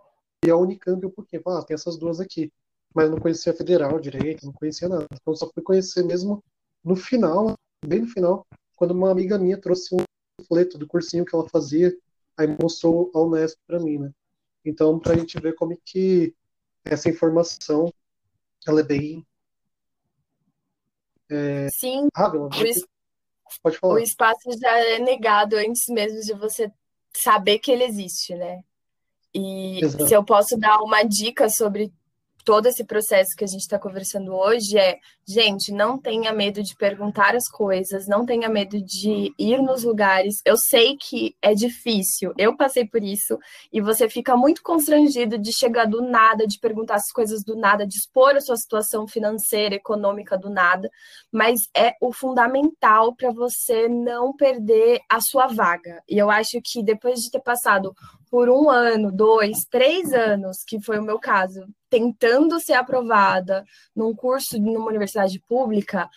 e a Unicamp um pouquinho, ah, tem essas duas aqui, mas não conhecia a Federal direito, não conhecia nada, então só fui conhecer mesmo no final, bem no final, quando uma amiga minha trouxe um folheto do cursinho que ela fazia, aí mostrou a Unesp para mim, né? Então, para a gente ver como é que essa informação ela é bem é, Sim, rápida. Pode falar. o espaço já é negado antes mesmo de você saber que ele existe, né? E Exato. se eu posso dar uma dica sobre todo esse processo que a gente está conversando hoje é, gente, não tenha medo de perguntar as coisas, não tenha medo de ir nos lugares. Eu sei que é difícil, eu passei por isso, e você fica muito constrangido de chegar do nada, de perguntar as coisas do nada, de expor a sua situação financeira, econômica do nada, mas é o fundamental para você não perder a sua vaga. E eu acho que depois de ter passado por um ano, dois, três anos, que foi o meu caso, tentando ser aprovada num curso numa universidade pública,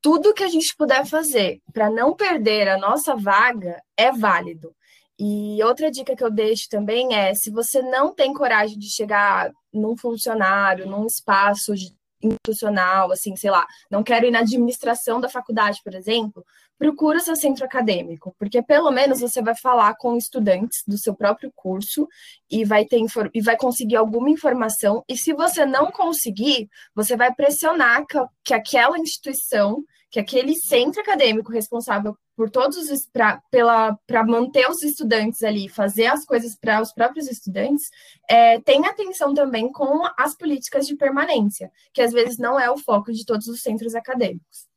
tudo que a gente puder fazer para não perder a nossa vaga é válido. E outra dica que eu deixo também é: se você não tem coragem de chegar num funcionário, num espaço institucional, assim, sei lá, não quero ir na administração da faculdade, por exemplo, procura seu centro acadêmico, porque pelo menos você vai falar com estudantes do seu próprio curso e vai ter e vai conseguir alguma informação. E se você não conseguir, você vai pressionar que, que aquela instituição, que aquele centro acadêmico responsável por todos os para manter os estudantes ali, fazer as coisas para os próprios estudantes, é, tenha atenção também com as políticas de permanência, que às vezes não é o foco de todos os centros acadêmicos.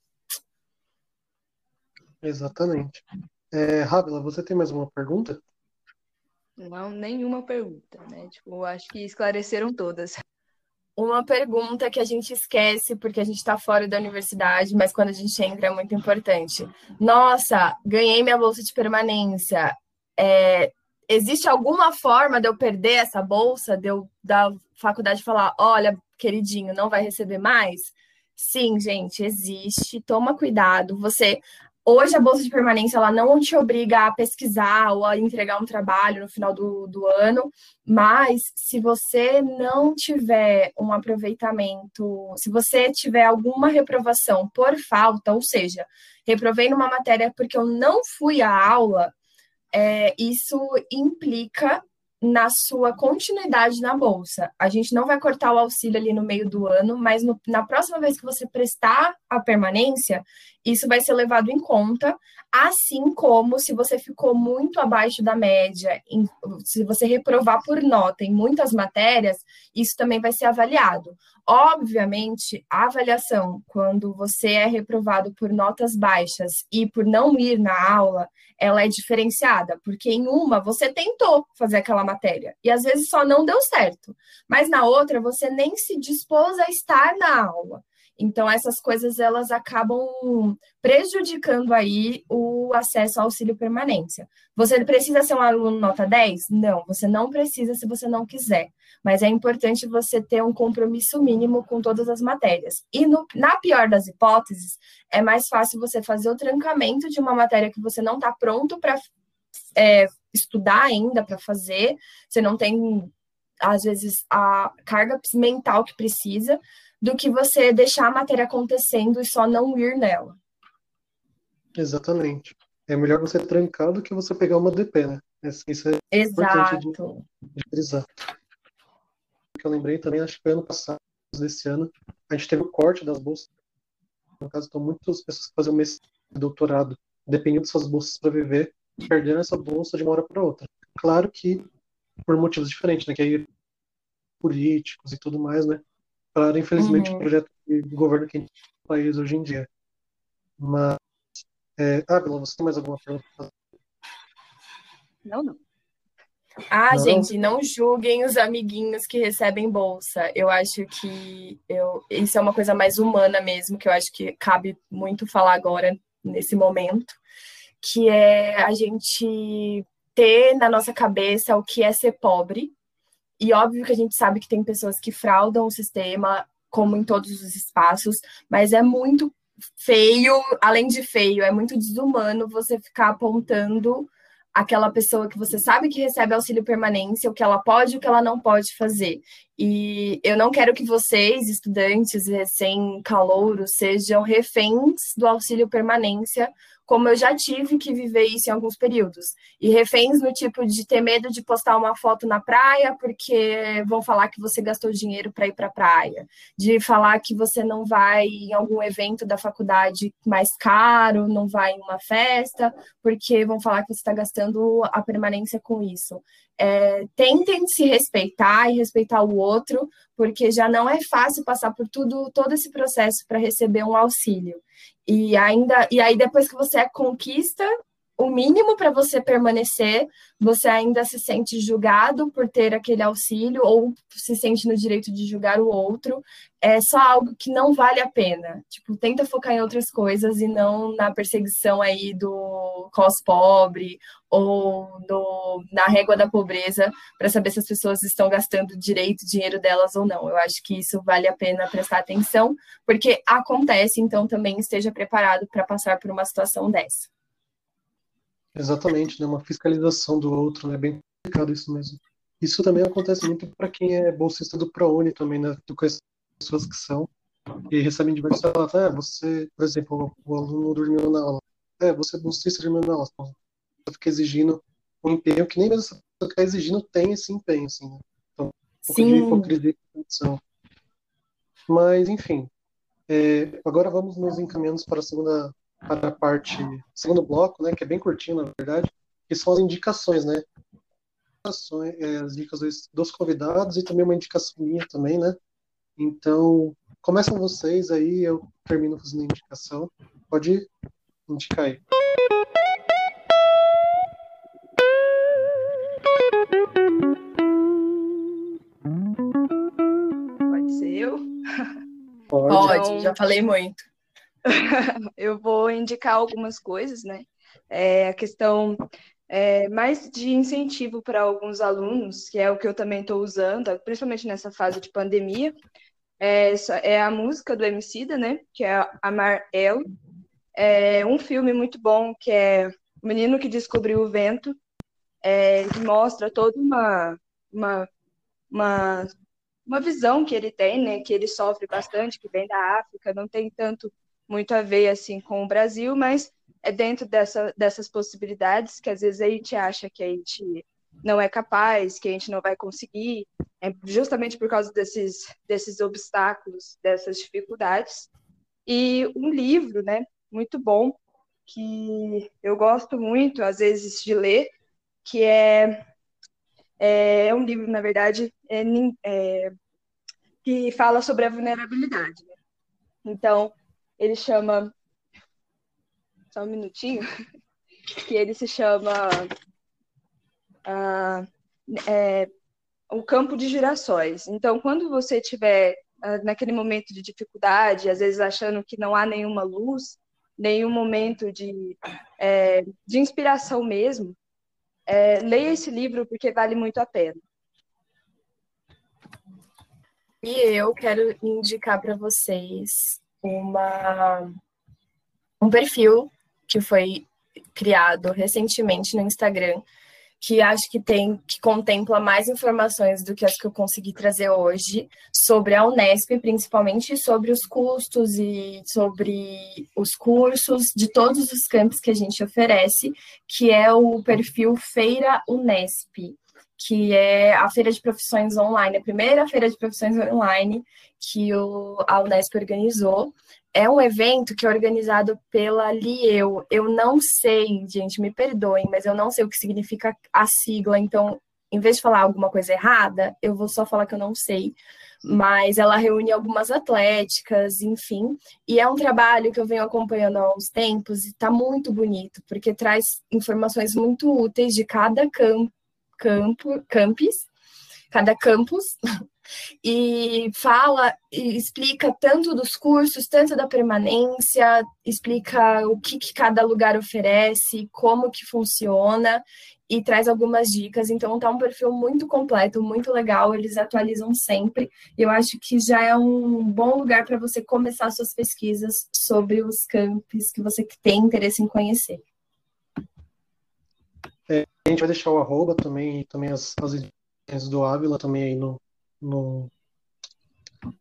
Exatamente. É, Rábila, você tem mais uma pergunta? Não, nenhuma pergunta, né? Tipo, acho que esclareceram todas. Uma pergunta que a gente esquece porque a gente está fora da universidade, mas quando a gente entra é muito importante. Nossa, ganhei minha bolsa de permanência. É, existe alguma forma de eu perder essa bolsa, de eu da faculdade falar, olha, queridinho, não vai receber mais? Sim, gente, existe. Toma cuidado. Você Hoje a bolsa de permanência ela não te obriga a pesquisar ou a entregar um trabalho no final do, do ano, mas se você não tiver um aproveitamento, se você tiver alguma reprovação por falta, ou seja, reprovei numa matéria porque eu não fui à aula, é, isso implica na sua continuidade na bolsa. A gente não vai cortar o auxílio ali no meio do ano, mas no, na próxima vez que você prestar a permanência, isso vai ser levado em conta, assim como se você ficou muito abaixo da média, em, se você reprovar por nota em muitas matérias, isso também vai ser avaliado. Obviamente, a avaliação, quando você é reprovado por notas baixas e por não ir na aula, ela é diferenciada, porque em uma você tentou fazer aquela matéria e às vezes só não deu certo, mas na outra você nem se dispôs a estar na aula. Então essas coisas elas acabam prejudicando aí o acesso ao auxílio permanência. Você precisa ser um aluno nota 10? Não, você não precisa se você não quiser mas é importante você ter um compromisso mínimo com todas as matérias. E no, na pior das hipóteses, é mais fácil você fazer o trancamento de uma matéria que você não está pronto para é, estudar ainda, para fazer, você não tem, às vezes, a carga mental que precisa, do que você deixar a matéria acontecendo e só não ir nela. Exatamente. É melhor você trancar do que você pegar uma DP, né? Isso é Exato. importante de, de frisar que eu lembrei também, acho que foi ano passado, desse ano, a gente teve o corte das bolsas. No caso, estão muitas pessoas que fazem o mestrado, doutorado, dependendo dessas bolsas para viver, perderam essa bolsa de uma hora para outra. Claro que por motivos diferentes, né? Que aí políticos e tudo mais, né? Para, infelizmente, uhum. o projeto de governo que a gente tem no país hoje em dia. Mas, é... ah, Bela, você tem mais alguma pergunta? Não, não. Ah, não. gente, não julguem os amiguinhos que recebem bolsa. Eu acho que eu, isso é uma coisa mais humana mesmo, que eu acho que cabe muito falar agora, nesse momento, que é a gente ter na nossa cabeça o que é ser pobre. E óbvio que a gente sabe que tem pessoas que fraudam o sistema, como em todos os espaços, mas é muito feio, além de feio, é muito desumano você ficar apontando aquela pessoa que você sabe que recebe auxílio permanência, o que ela pode e o que ela não pode fazer. E eu não quero que vocês, estudantes recém-calouros, sejam reféns do auxílio permanência como eu já tive que viver isso em alguns períodos. E reféns no tipo de ter medo de postar uma foto na praia porque vão falar que você gastou dinheiro para ir para a praia, de falar que você não vai em algum evento da faculdade mais caro, não vai em uma festa, porque vão falar que você está gastando a permanência com isso. É, tentem se respeitar e respeitar o outro, porque já não é fácil passar por tudo, todo esse processo para receber um auxílio. E ainda e aí depois que você conquista o mínimo para você permanecer, você ainda se sente julgado por ter aquele auxílio ou se sente no direito de julgar o outro. É só algo que não vale a pena. Tipo, tenta focar em outras coisas e não na perseguição aí do cos pobre ou na régua da pobreza para saber se as pessoas estão gastando direito, dinheiro delas ou não. Eu acho que isso vale a pena prestar atenção, porque acontece, então também esteja preparado para passar por uma situação dessa. Exatamente, né? Uma fiscalização do outro, né? Bem complicado isso mesmo. Isso também acontece muito para quem é bolsista do ProUni também, né? Tu conhece pessoas que são e recebem diversos relatos. Ah, você, por exemplo, o aluno dormiu na aula. É, você é bolsista dormiu na aula. Você fica exigindo um empenho que nem mesmo essa pessoa que está exigindo tem esse empenho, assim, né? Então, um pouco de hipocrisia e condição. Mas, enfim. É, agora vamos nos encaminhando para a segunda para a parte, segundo bloco, né, que é bem curtinho, na verdade, que são as indicações, né? É, as dicas dos convidados e também uma indicação minha também, né? Então, começam vocês aí, eu termino fazendo a indicação. Pode indicar aí. Pode ser eu? Pode, Pode já falei muito. eu vou indicar algumas coisas, né? É, a questão é, mais de incentivo para alguns alunos, que é o que eu também estou usando, principalmente nessa fase de pandemia, é, é a música do Emicida, né? Que é Amar El. É um filme muito bom que é O Menino que Descobriu o Vento, é, que mostra toda uma, uma, uma, uma visão que ele tem, né? Que ele sofre bastante, que vem da África, não tem tanto muito a ver assim com o Brasil, mas é dentro dessa, dessas possibilidades que às vezes a gente acha que a gente não é capaz, que a gente não vai conseguir, é justamente por causa desses, desses obstáculos, dessas dificuldades. E um livro, né, muito bom, que eu gosto muito, às vezes, de ler, que é, é, é um livro, na verdade, é, é, que fala sobre a vulnerabilidade. Né? Então, ele chama. Só um minutinho. Que ele se chama. Uh, é, o campo de girassóis. Então, quando você estiver uh, naquele momento de dificuldade, às vezes achando que não há nenhuma luz, nenhum momento de, é, de inspiração mesmo, é, leia esse livro porque vale muito a pena. E eu quero indicar para vocês uma, um perfil que foi criado recentemente no Instagram, que acho que tem que contempla mais informações do que as que eu consegui trazer hoje sobre a Unesp, principalmente sobre os custos e sobre os cursos de todos os campos que a gente oferece, que é o perfil Feira Unesp que é a Feira de Profissões Online, a primeira Feira de Profissões Online que o, a Unesp organizou. É um evento que é organizado pela LIEU. Eu não sei, gente, me perdoem, mas eu não sei o que significa a sigla, então, em vez de falar alguma coisa errada, eu vou só falar que eu não sei. Mas ela reúne algumas atléticas, enfim, e é um trabalho que eu venho acompanhando há uns tempos e está muito bonito, porque traz informações muito úteis de cada campo campo, campus, cada campus, e fala e explica tanto dos cursos, tanto da permanência, explica o que, que, cada lugar oferece, como que funciona e traz algumas dicas. Então tá um perfil muito completo, muito legal, eles atualizam sempre. Eu acho que já é um bom lugar para você começar suas pesquisas sobre os campos que você tem interesse em conhecer. A gente vai deixar o arroba também, também as, as edições do Ávila também aí no, no,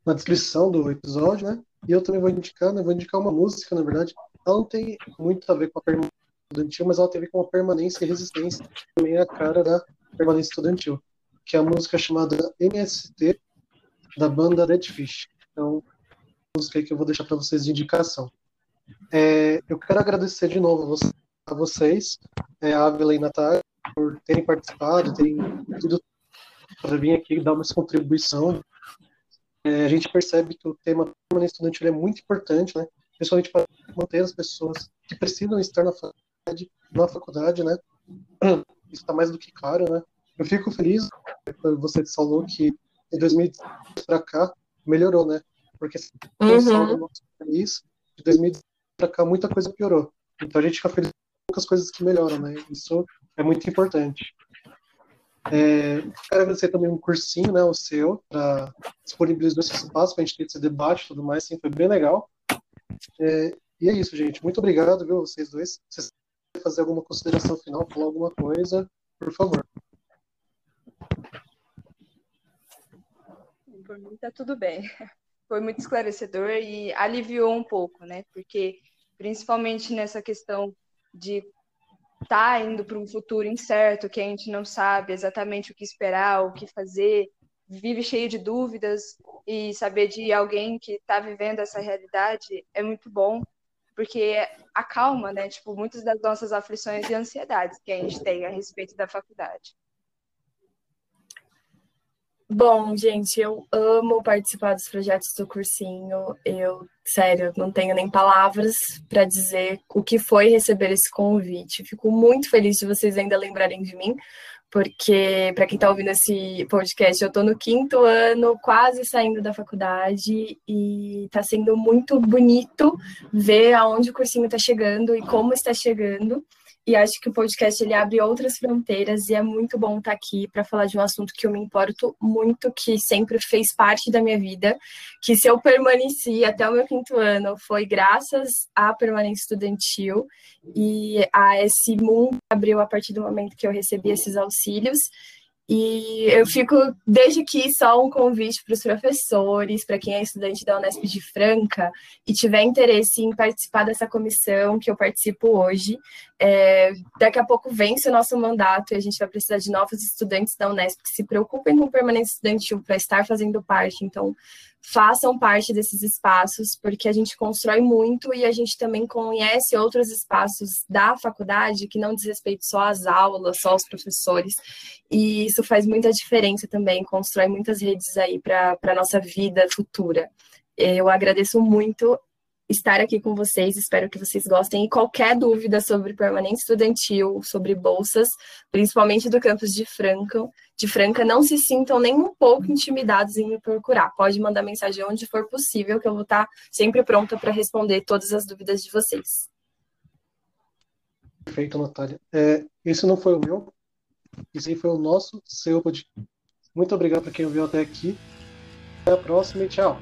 na descrição do episódio, né? E eu também vou indicar, né? Vou indicar uma música, na verdade. Ela não tem muito a ver com a permanência estudantil, mas ela tem a ver com a permanência e resistência, também a cara da permanência estudantil, que é a música chamada MST, da banda Red Fish. Então, música aí que eu vou deixar para vocês de indicação. É, eu quero agradecer de novo a vocês a é, Ávila e Natália, por terem participado, terem tudo para vir aqui dar uma contribuição. É, a gente percebe que o tema permanência estudantil é muito importante, né? principalmente para manter as pessoas que precisam estar na faculdade, na faculdade, né? Isso está mais do que claro, né? Eu fico feliz, você falou que de 2010 para cá melhorou, né? Porque uhum. nosso país, de 2010 para cá muita coisa piorou. Então a gente fica feliz poucas coisas que melhoram, né? Isso é muito importante. É, quero agradecer também um cursinho, né, o seu, para disponibilizar esse espaço para a gente ter esse debate e tudo mais, sim, foi bem legal. É, e é isso, gente. Muito obrigado, viu, vocês dois. Se vocês querem fazer alguma consideração final, falar alguma coisa, por favor. Por mim tá tudo bem. Foi muito esclarecedor e aliviou um pouco, né? Porque principalmente nessa questão de estar tá indo para um futuro incerto, que a gente não sabe exatamente o que esperar, o que fazer, vive cheio de dúvidas e saber de alguém que está vivendo essa realidade é muito bom, porque acalma, né, tipo, muitas das nossas aflições e ansiedades que a gente tem a respeito da faculdade. Bom, gente, eu amo participar dos projetos do cursinho. Eu, sério, não tenho nem palavras para dizer o que foi receber esse convite. Fico muito feliz de vocês ainda lembrarem de mim, porque, para quem está ouvindo esse podcast, eu estou no quinto ano, quase saindo da faculdade, e está sendo muito bonito ver aonde o cursinho está chegando e como está chegando. E acho que o podcast ele abre outras fronteiras e é muito bom estar aqui para falar de um assunto que eu me importo muito, que sempre fez parte da minha vida, que se eu permaneci até o meu quinto ano foi graças à permanência estudantil e a esse mundo que abriu a partir do momento que eu recebi esses auxílios. E eu fico, desde aqui, só um convite para os professores, para quem é estudante da Unesp de Franca e tiver interesse em participar dessa comissão que eu participo hoje. É, daqui a pouco vence o nosso mandato e a gente vai precisar de novos estudantes da Unesp que se preocupem com permanência estudantil para estar fazendo parte. Então, façam parte desses espaços, porque a gente constrói muito e a gente também conhece outros espaços da faculdade que não diz respeito só às aulas, só aos professores. E isso faz muita diferença também, constrói muitas redes aí para a nossa vida futura. Eu agradeço muito estar aqui com vocês. Espero que vocês gostem. E qualquer dúvida sobre permanente estudantil, sobre bolsas, principalmente do campus de Franca, de Franca, não se sintam nem um pouco intimidados em me procurar. Pode mandar mensagem onde for possível, que eu vou estar sempre pronta para responder todas as dúvidas de vocês. Perfeito, Natália. É, esse não foi o meu, esse foi o nosso, seu. Muito obrigado para quem ouviu até aqui. Até a próxima e tchau.